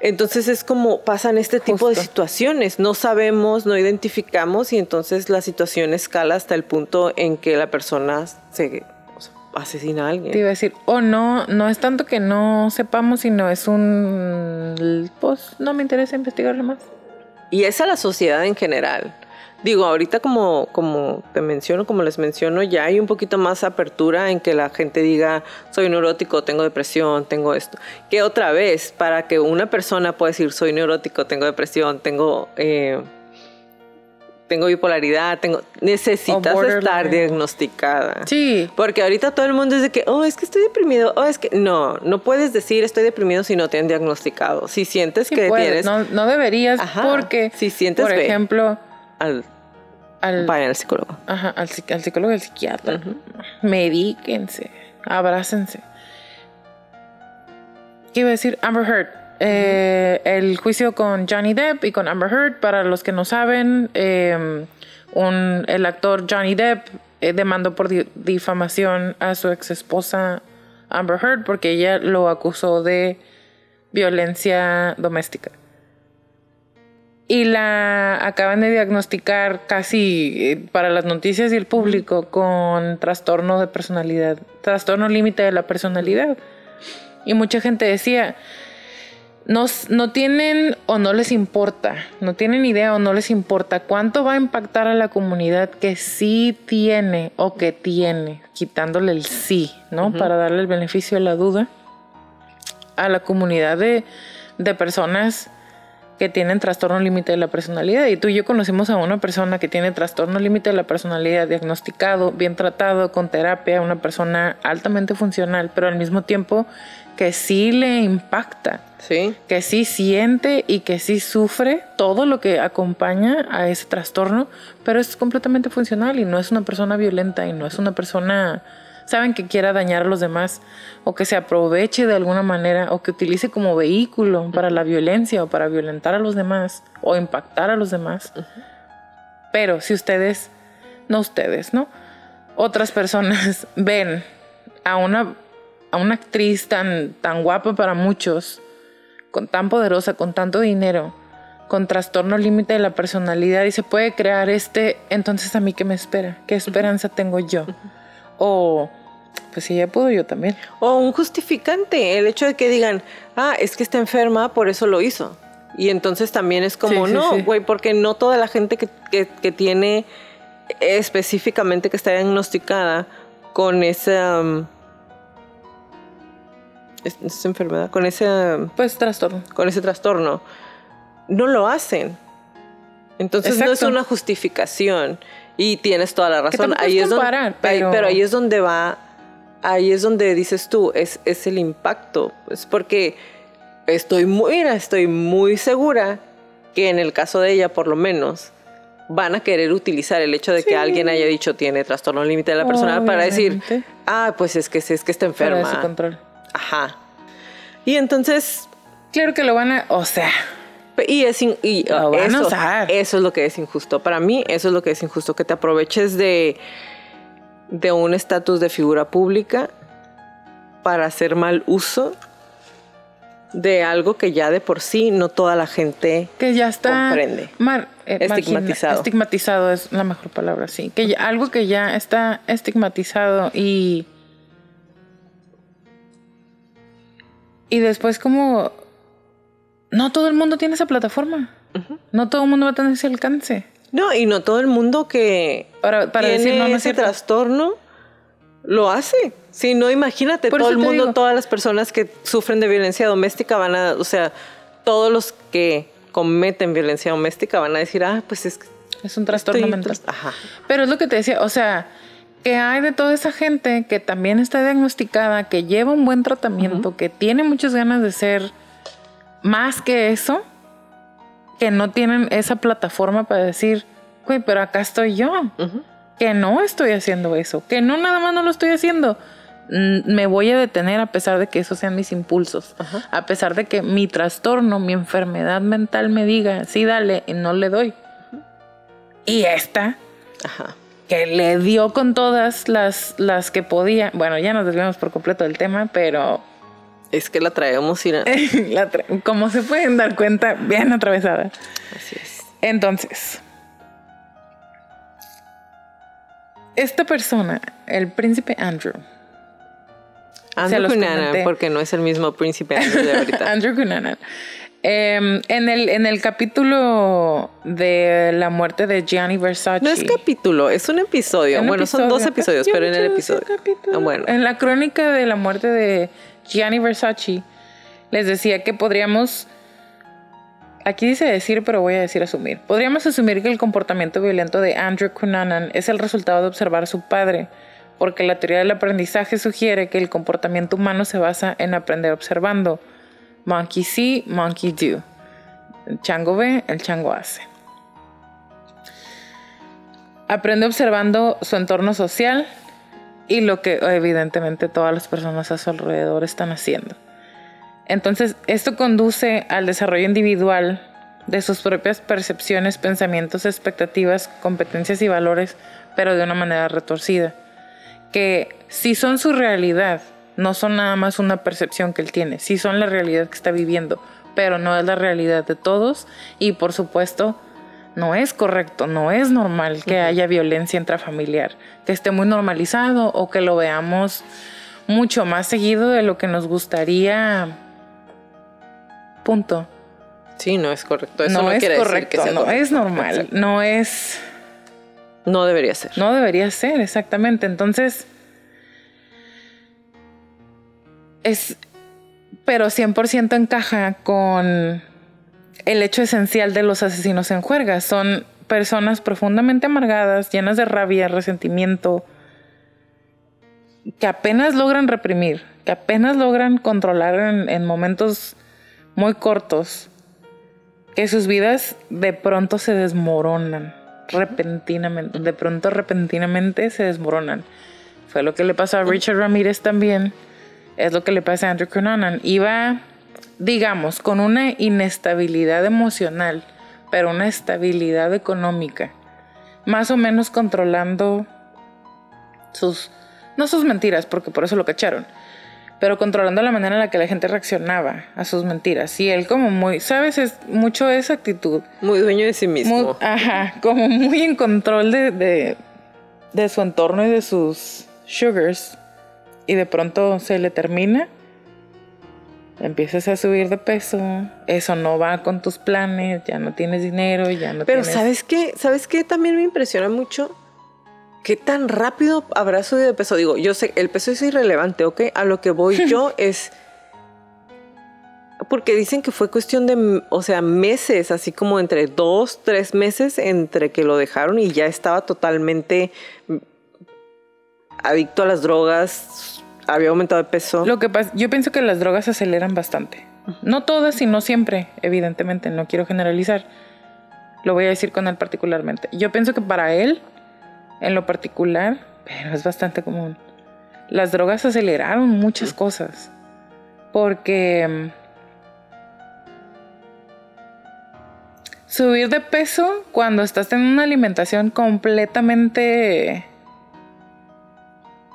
A: Entonces es como pasan este tipo de situaciones, no sabemos, no identificamos y entonces la situación escala hasta el punto en que la persona se asesina a alguien.
B: Te iba a decir, o no, no es tanto que no sepamos, sino es un, pues no me interesa investigarlo más.
A: Y es a la sociedad en general. Digo, ahorita como, como te menciono, como les menciono, ya hay un poquito más apertura en que la gente diga, soy neurótico, tengo depresión, tengo esto. Que otra vez, para que una persona pueda decir, soy neurótico, tengo depresión, tengo... Eh, tengo bipolaridad, tengo necesitas estar diagnosticada.
B: Sí.
A: Porque ahorita todo el mundo dice que, oh, es que estoy deprimido, oh, es que no, no puedes decir estoy deprimido si no te han diagnosticado. Si sientes que tienes
B: no, no deberías porque
A: si sientes
B: por ejemplo
A: al al vayan al psicólogo.
B: Ajá, al, psicólogo y al psiquiatra. Medíquense, abrácense. ¿Qué iba a decir? Amber Heard eh, el juicio con Johnny Depp y con Amber Heard. Para los que no saben, eh, el actor Johnny Depp eh, demandó por difamación a su ex esposa Amber Heard porque ella lo acusó de violencia doméstica. Y la acaban de diagnosticar casi para las noticias y el público con trastorno de personalidad, trastorno límite de la personalidad. Y mucha gente decía, no, no, tienen o no les importa, no tienen idea o no les importa cuánto va a impactar a la comunidad que sí tiene o que tiene, quitándole el sí, ¿no? Para darle el beneficio de la duda a la comunidad de, de personas que tienen trastorno límite de la personalidad. Y tú y yo conocimos a una persona que tiene trastorno límite de la personalidad diagnosticado, bien tratado, con terapia, una persona altamente funcional, pero al mismo tiempo que sí le impacta,
A: ¿Sí?
B: que sí siente y que sí sufre todo lo que acompaña a ese trastorno, pero es completamente funcional y no es una persona violenta y no es una persona, saben, que quiera dañar a los demás o que se aproveche de alguna manera o que utilice como vehículo para la violencia o para violentar a los demás o impactar a los demás. Pero si ustedes, no ustedes, ¿no? Otras personas ven a una, a una actriz tan, tan guapa para muchos, con tan poderosa, con tanto dinero, con trastorno límite de la personalidad y se puede crear este, entonces a mí qué me espera, qué esperanza tengo yo. O pues si ella pudo, yo también.
A: O un justificante, el hecho de que digan, ah, es que está enferma, por eso lo hizo. Y entonces también es como, no, güey, porque no toda la gente que, que, tiene específicamente que está diagnosticada con esa, um, esa enfermedad, con ese...
B: Pues trastorno.
A: Con ese trastorno. No lo hacen. Entonces no es una justificación. Y tienes toda la razón. Ahí es donde, pero ahí es donde va ahí es donde dices tú, es, es el impacto. Es porque estoy muy, estoy muy segura que en el caso de ella, por lo menos, van a querer utilizar el hecho de que alguien haya dicho tiene trastorno límite de la personalidad para decir, ah, pues es que es que está enferma.
B: Su control.
A: Ajá. Y entonces.
B: Claro que lo van a. O sea.
A: Y, es y eso, eso es lo que es injusto. Para mí, eso es lo que es injusto. Que te aproveches de de un estatus de figura pública para hacer mal uso de algo que ya de por sí no toda la gente
B: que ya está
A: comprende.
B: Eh, estigmatizado. estigmatizado es la mejor palabra, sí. Que algo que ya está estigmatizado y y después como no todo el mundo tiene esa plataforma. No todo el mundo va a tener ese alcance.
A: No, y no todo el mundo que
B: para, para decir no,
A: ese trastorno lo hace. Si no, imagínate, todo el mundo, todas las personas que sufren de violencia doméstica van a, o sea, todos los que cometen violencia doméstica van a decir, ah, pues es
B: es un trastorno mental. Pero es lo que te decía, o sea, que hay de toda esa gente que también está diagnosticada, que lleva un buen tratamiento, que tiene muchas ganas de ser más que eso, que no tienen esa plataforma para decir, güey, pero acá estoy yo, que no estoy haciendo eso, que no nada más no lo estoy haciendo. Me voy a detener a pesar de que esos sean mis impulsos, a pesar de que mi trastorno, mi enfermedad mental me diga, sí, dale, y no le doy. Y esta, que le dio con todas las, las que podía, bueno, ya nos desviamos por completo del tema, pero
A: es que la traemos y
B: como se pueden dar cuenta, bien atravesada. Así es. Entonces, esta persona, el príncipe Andrew.
A: Andrew Cunanan, porque no es el mismo príncipe Andrew de ahorita.
B: Andrew Cunanan. Em, en, el, en el capítulo de la muerte de Gianni Versace.
A: No es capítulo, es un episodio. bueno, son dos episodios, pero en el episodio.
B: Ah, bueno. En la crónica de la muerte de Gianni Versace, les decía que podríamos, aquí dice decir, pero voy a decir asumir, podríamos asumir que el comportamiento violento de Andrew Cunanan es el resultado de observar a su padre, porque la teoría del aprendizaje sugiere que el comportamiento humano se basa en aprender observando. Monkey see, monkey do. El chango ve, el chango hace. Aprende observando su entorno social, y lo que evidentemente todas las personas a su alrededor están haciendo. Entonces, esto conduce al desarrollo individual de sus propias percepciones, pensamientos, expectativas, competencias y valores, pero de una manera retorcida. Que si son su realidad, no son nada más una percepción que él tiene, si son la realidad que está viviendo, pero no es la realidad de todos y por supuesto no es correcto, no es normal que haya violencia intrafamiliar, que esté muy normalizado o que lo veamos mucho más seguido de lo que nos gustaría. Punto.
A: Sí, no es correcto. Eso no, es correcto,
B: no es normal, no es...
A: No debería ser.
B: No debería ser, exactamente. Entonces, es, pero 100% encaja con el hecho esencial de los asesinos en juerga. Son personas profundamente amargadas, llenas de rabia, resentimiento, que apenas logran reprimir, que apenas logran controlar en, momentos muy cortos, que sus vidas de pronto se desmoronan, repentinamente, de pronto repentinamente se desmoronan. Fue lo que le pasó a Richard Ramírez también, es lo que le pasa a Andrew Cunanan. Iba digamos, con una inestabilidad emocional, pero una estabilidad económica, más o menos controlando sus, no sus mentiras, porque por eso lo cacharon, pero controlando la manera en la que la gente reaccionaba a sus mentiras. Y él como muy, ¿sabes? Es mucho esa actitud.
A: Muy dueño de sí mismo.
B: ajá, como muy en control de, de, de su entorno y de sus sugars. Y de pronto se le termina empiezas a subir de peso, eso no va con tus planes, ya no tienes dinero, ya no
A: Pero ¿sabes qué? ¿Sabes qué? También me impresiona mucho qué tan rápido habrá subido de peso. Digo, yo sé, el peso es irrelevante, ¿ok? A lo que voy yo es... Porque dicen que fue cuestión de, o sea, meses, así como entre dos, tres meses entre que lo dejaron y ya estaba totalmente adicto a las drogas, había aumentado de peso.
B: Lo que pasa, yo pienso que las drogas aceleran bastante. No todas y no siempre, evidentemente, no quiero generalizar. Lo voy a decir con él particularmente. Yo pienso que para él, en lo particular, pero es bastante común, las drogas aceleraron muchas cosas. Porque mm, subir de peso cuando estás en una alimentación completamente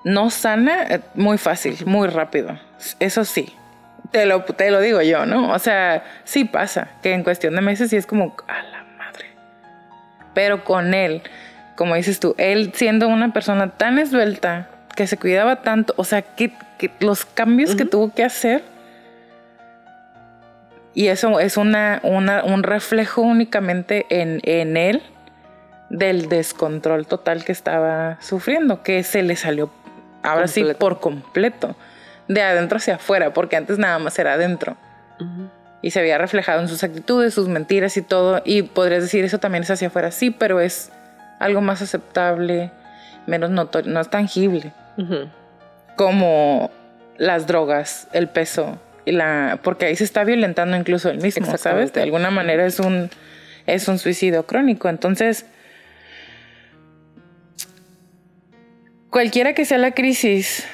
B: no sana, eh, muy fácil, muy rápido. Eso sí. Te lo, te lo digo yo, ¿no? O sea, sí pasa, que en cuestión de meses sí es como, a la madre. Pero con él, como dices tú, él siendo una persona tan esbelta, que se cuidaba tanto, o sea, que, los cambios que tuvo que hacer, y eso es una, un reflejo únicamente en, en él del descontrol total que estaba sufriendo, que se le salió ahora sí por completo, de adentro hacia afuera, porque antes nada más era adentro. Y se había reflejado en sus actitudes, sus mentiras y todo. Y podrías decir eso también es hacia afuera, sí, pero es algo más aceptable, menos notorio, no es tangible. Como las drogas, el peso y la. Porque ahí se está violentando incluso el mismo, ¿sabes? De alguna manera es un, es un suicidio crónico. Entonces cualquiera que sea la crisis,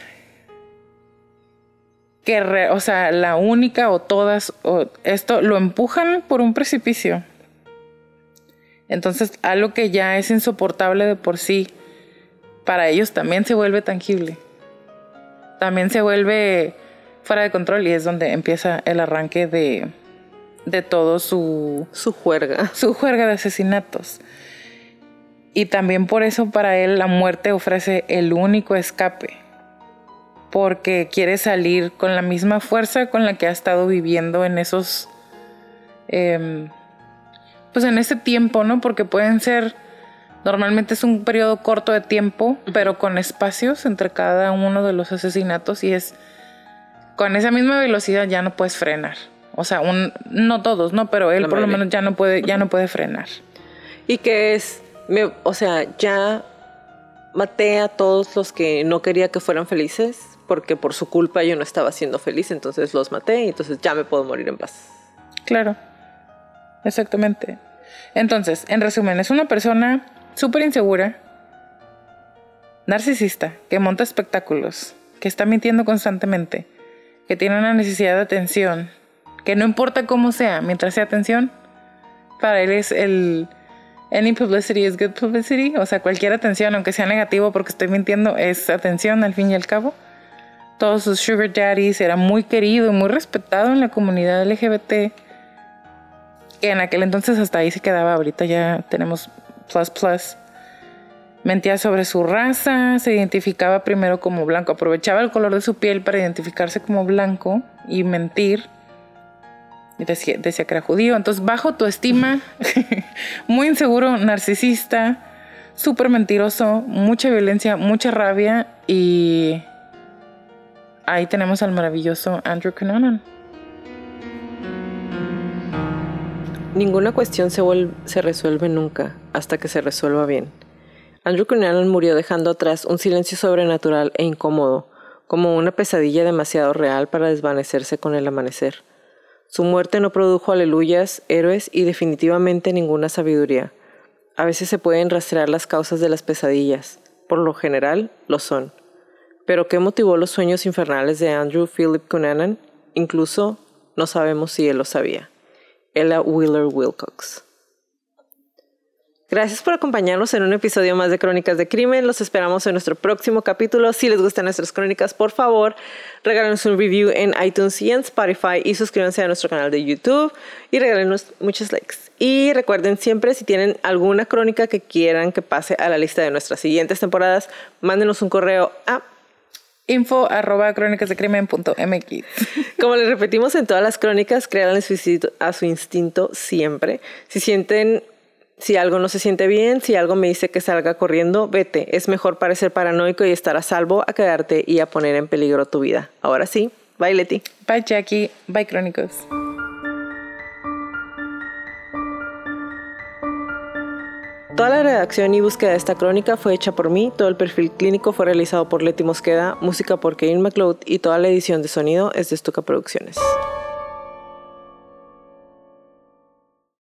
B: que o sea, la única o todas, o esto lo empujan por un precipicio. Entonces, algo que ya es insoportable de por sí, para ellos también se vuelve tangible. También se vuelve fuera de control y es donde empieza el arranque de, de todo su...
A: Su juerga.
B: Su juerga de asesinatos. Y también por eso para él la muerte ofrece el único escape, porque quiere salir con la misma fuerza con la que ha estado viviendo en esos, em, pues en ese tiempo, ¿no? Porque pueden ser, normalmente es un periodo corto de tiempo, pero con espacios entre cada uno de los asesinatos y es, con esa misma velocidad ya no puedes frenar. O sea, un, no todos, ¿no? Pero él por lo menos ya no puede, ya no puede frenar.
A: Y que es o sea, ya maté a todos los que no quería que fueran felices porque por su culpa yo no estaba siendo feliz, entonces los maté y entonces ya me puedo morir en paz.
B: Claro, exactamente. Entonces, en resumen, es una persona súper insegura, narcisista, que monta espectáculos, que está mintiendo constantemente, que tiene una necesidad de atención, que no importa cómo sea, mientras sea atención, para él es el any publicity is good publicity, o sea, cualquier atención, aunque sea negativo porque estoy mintiendo, es atención al fin y al cabo. Todos sus sugar daddies era muy querido y muy respetado en la comunidad LGBT, que en aquel entonces hasta ahí se quedaba, ahorita ya tenemos plus plus. Mentía sobre su raza, se identificaba primero como blanco, aprovechaba el color de su piel para identificarse como blanco y mentir y decía, que era judío. Entonces, bajo tu estima, muy inseguro, narcisista, súper mentiroso, mucha violencia, mucha rabia. Y ahí tenemos al maravilloso Andrew Cunanan.
A: Ninguna cuestión se, se resuelve nunca hasta que se resuelva bien. Andrew Cunanan murió dejando atrás un silencio sobrenatural e incómodo, como una pesadilla demasiado real para desvanecerse con el amanecer. Su muerte no produjo aleluyas, héroes y definitivamente ninguna sabiduría. A veces se pueden rastrear las causas de las pesadillas, por lo general lo son. Pero ¿qué motivó los sueños infernales de Andrew Philip Cunanan? Incluso no sabemos si él lo sabía. Ella Wheeler Wilcox. Gracias por acompañarnos en un episodio más de Crónicas de Crimen. Los esperamos en nuestro próximo capítulo. Si les gustan nuestras crónicas, por favor, regálenos un review en iTunes y en Spotify y suscríbanse a nuestro canal de YouTube y regálenos muchos likes. Y recuerden siempre, si tienen alguna crónica que quieran que pase a la lista de nuestras siguientes temporadas, mándenos un correo a
B: info arroba crónicasdecrimen.mx.
A: Como les repetimos en todas las crónicas, créanle a su instinto siempre. Si sienten si algo no se siente bien, si algo me dice que salga corriendo, vete. Es mejor parecer paranoico y estar a salvo a quedarte y a poner en peligro tu vida. Ahora sí, bye Leti.
B: Bye Jackie, bye Crónicos.
A: Toda la redacción y búsqueda de esta crónica fue hecha por mí, todo el perfil clínico fue realizado por Leti Mosqueda, música por Kevin McLeod y toda la edición de sonido es de Stuka Producciones.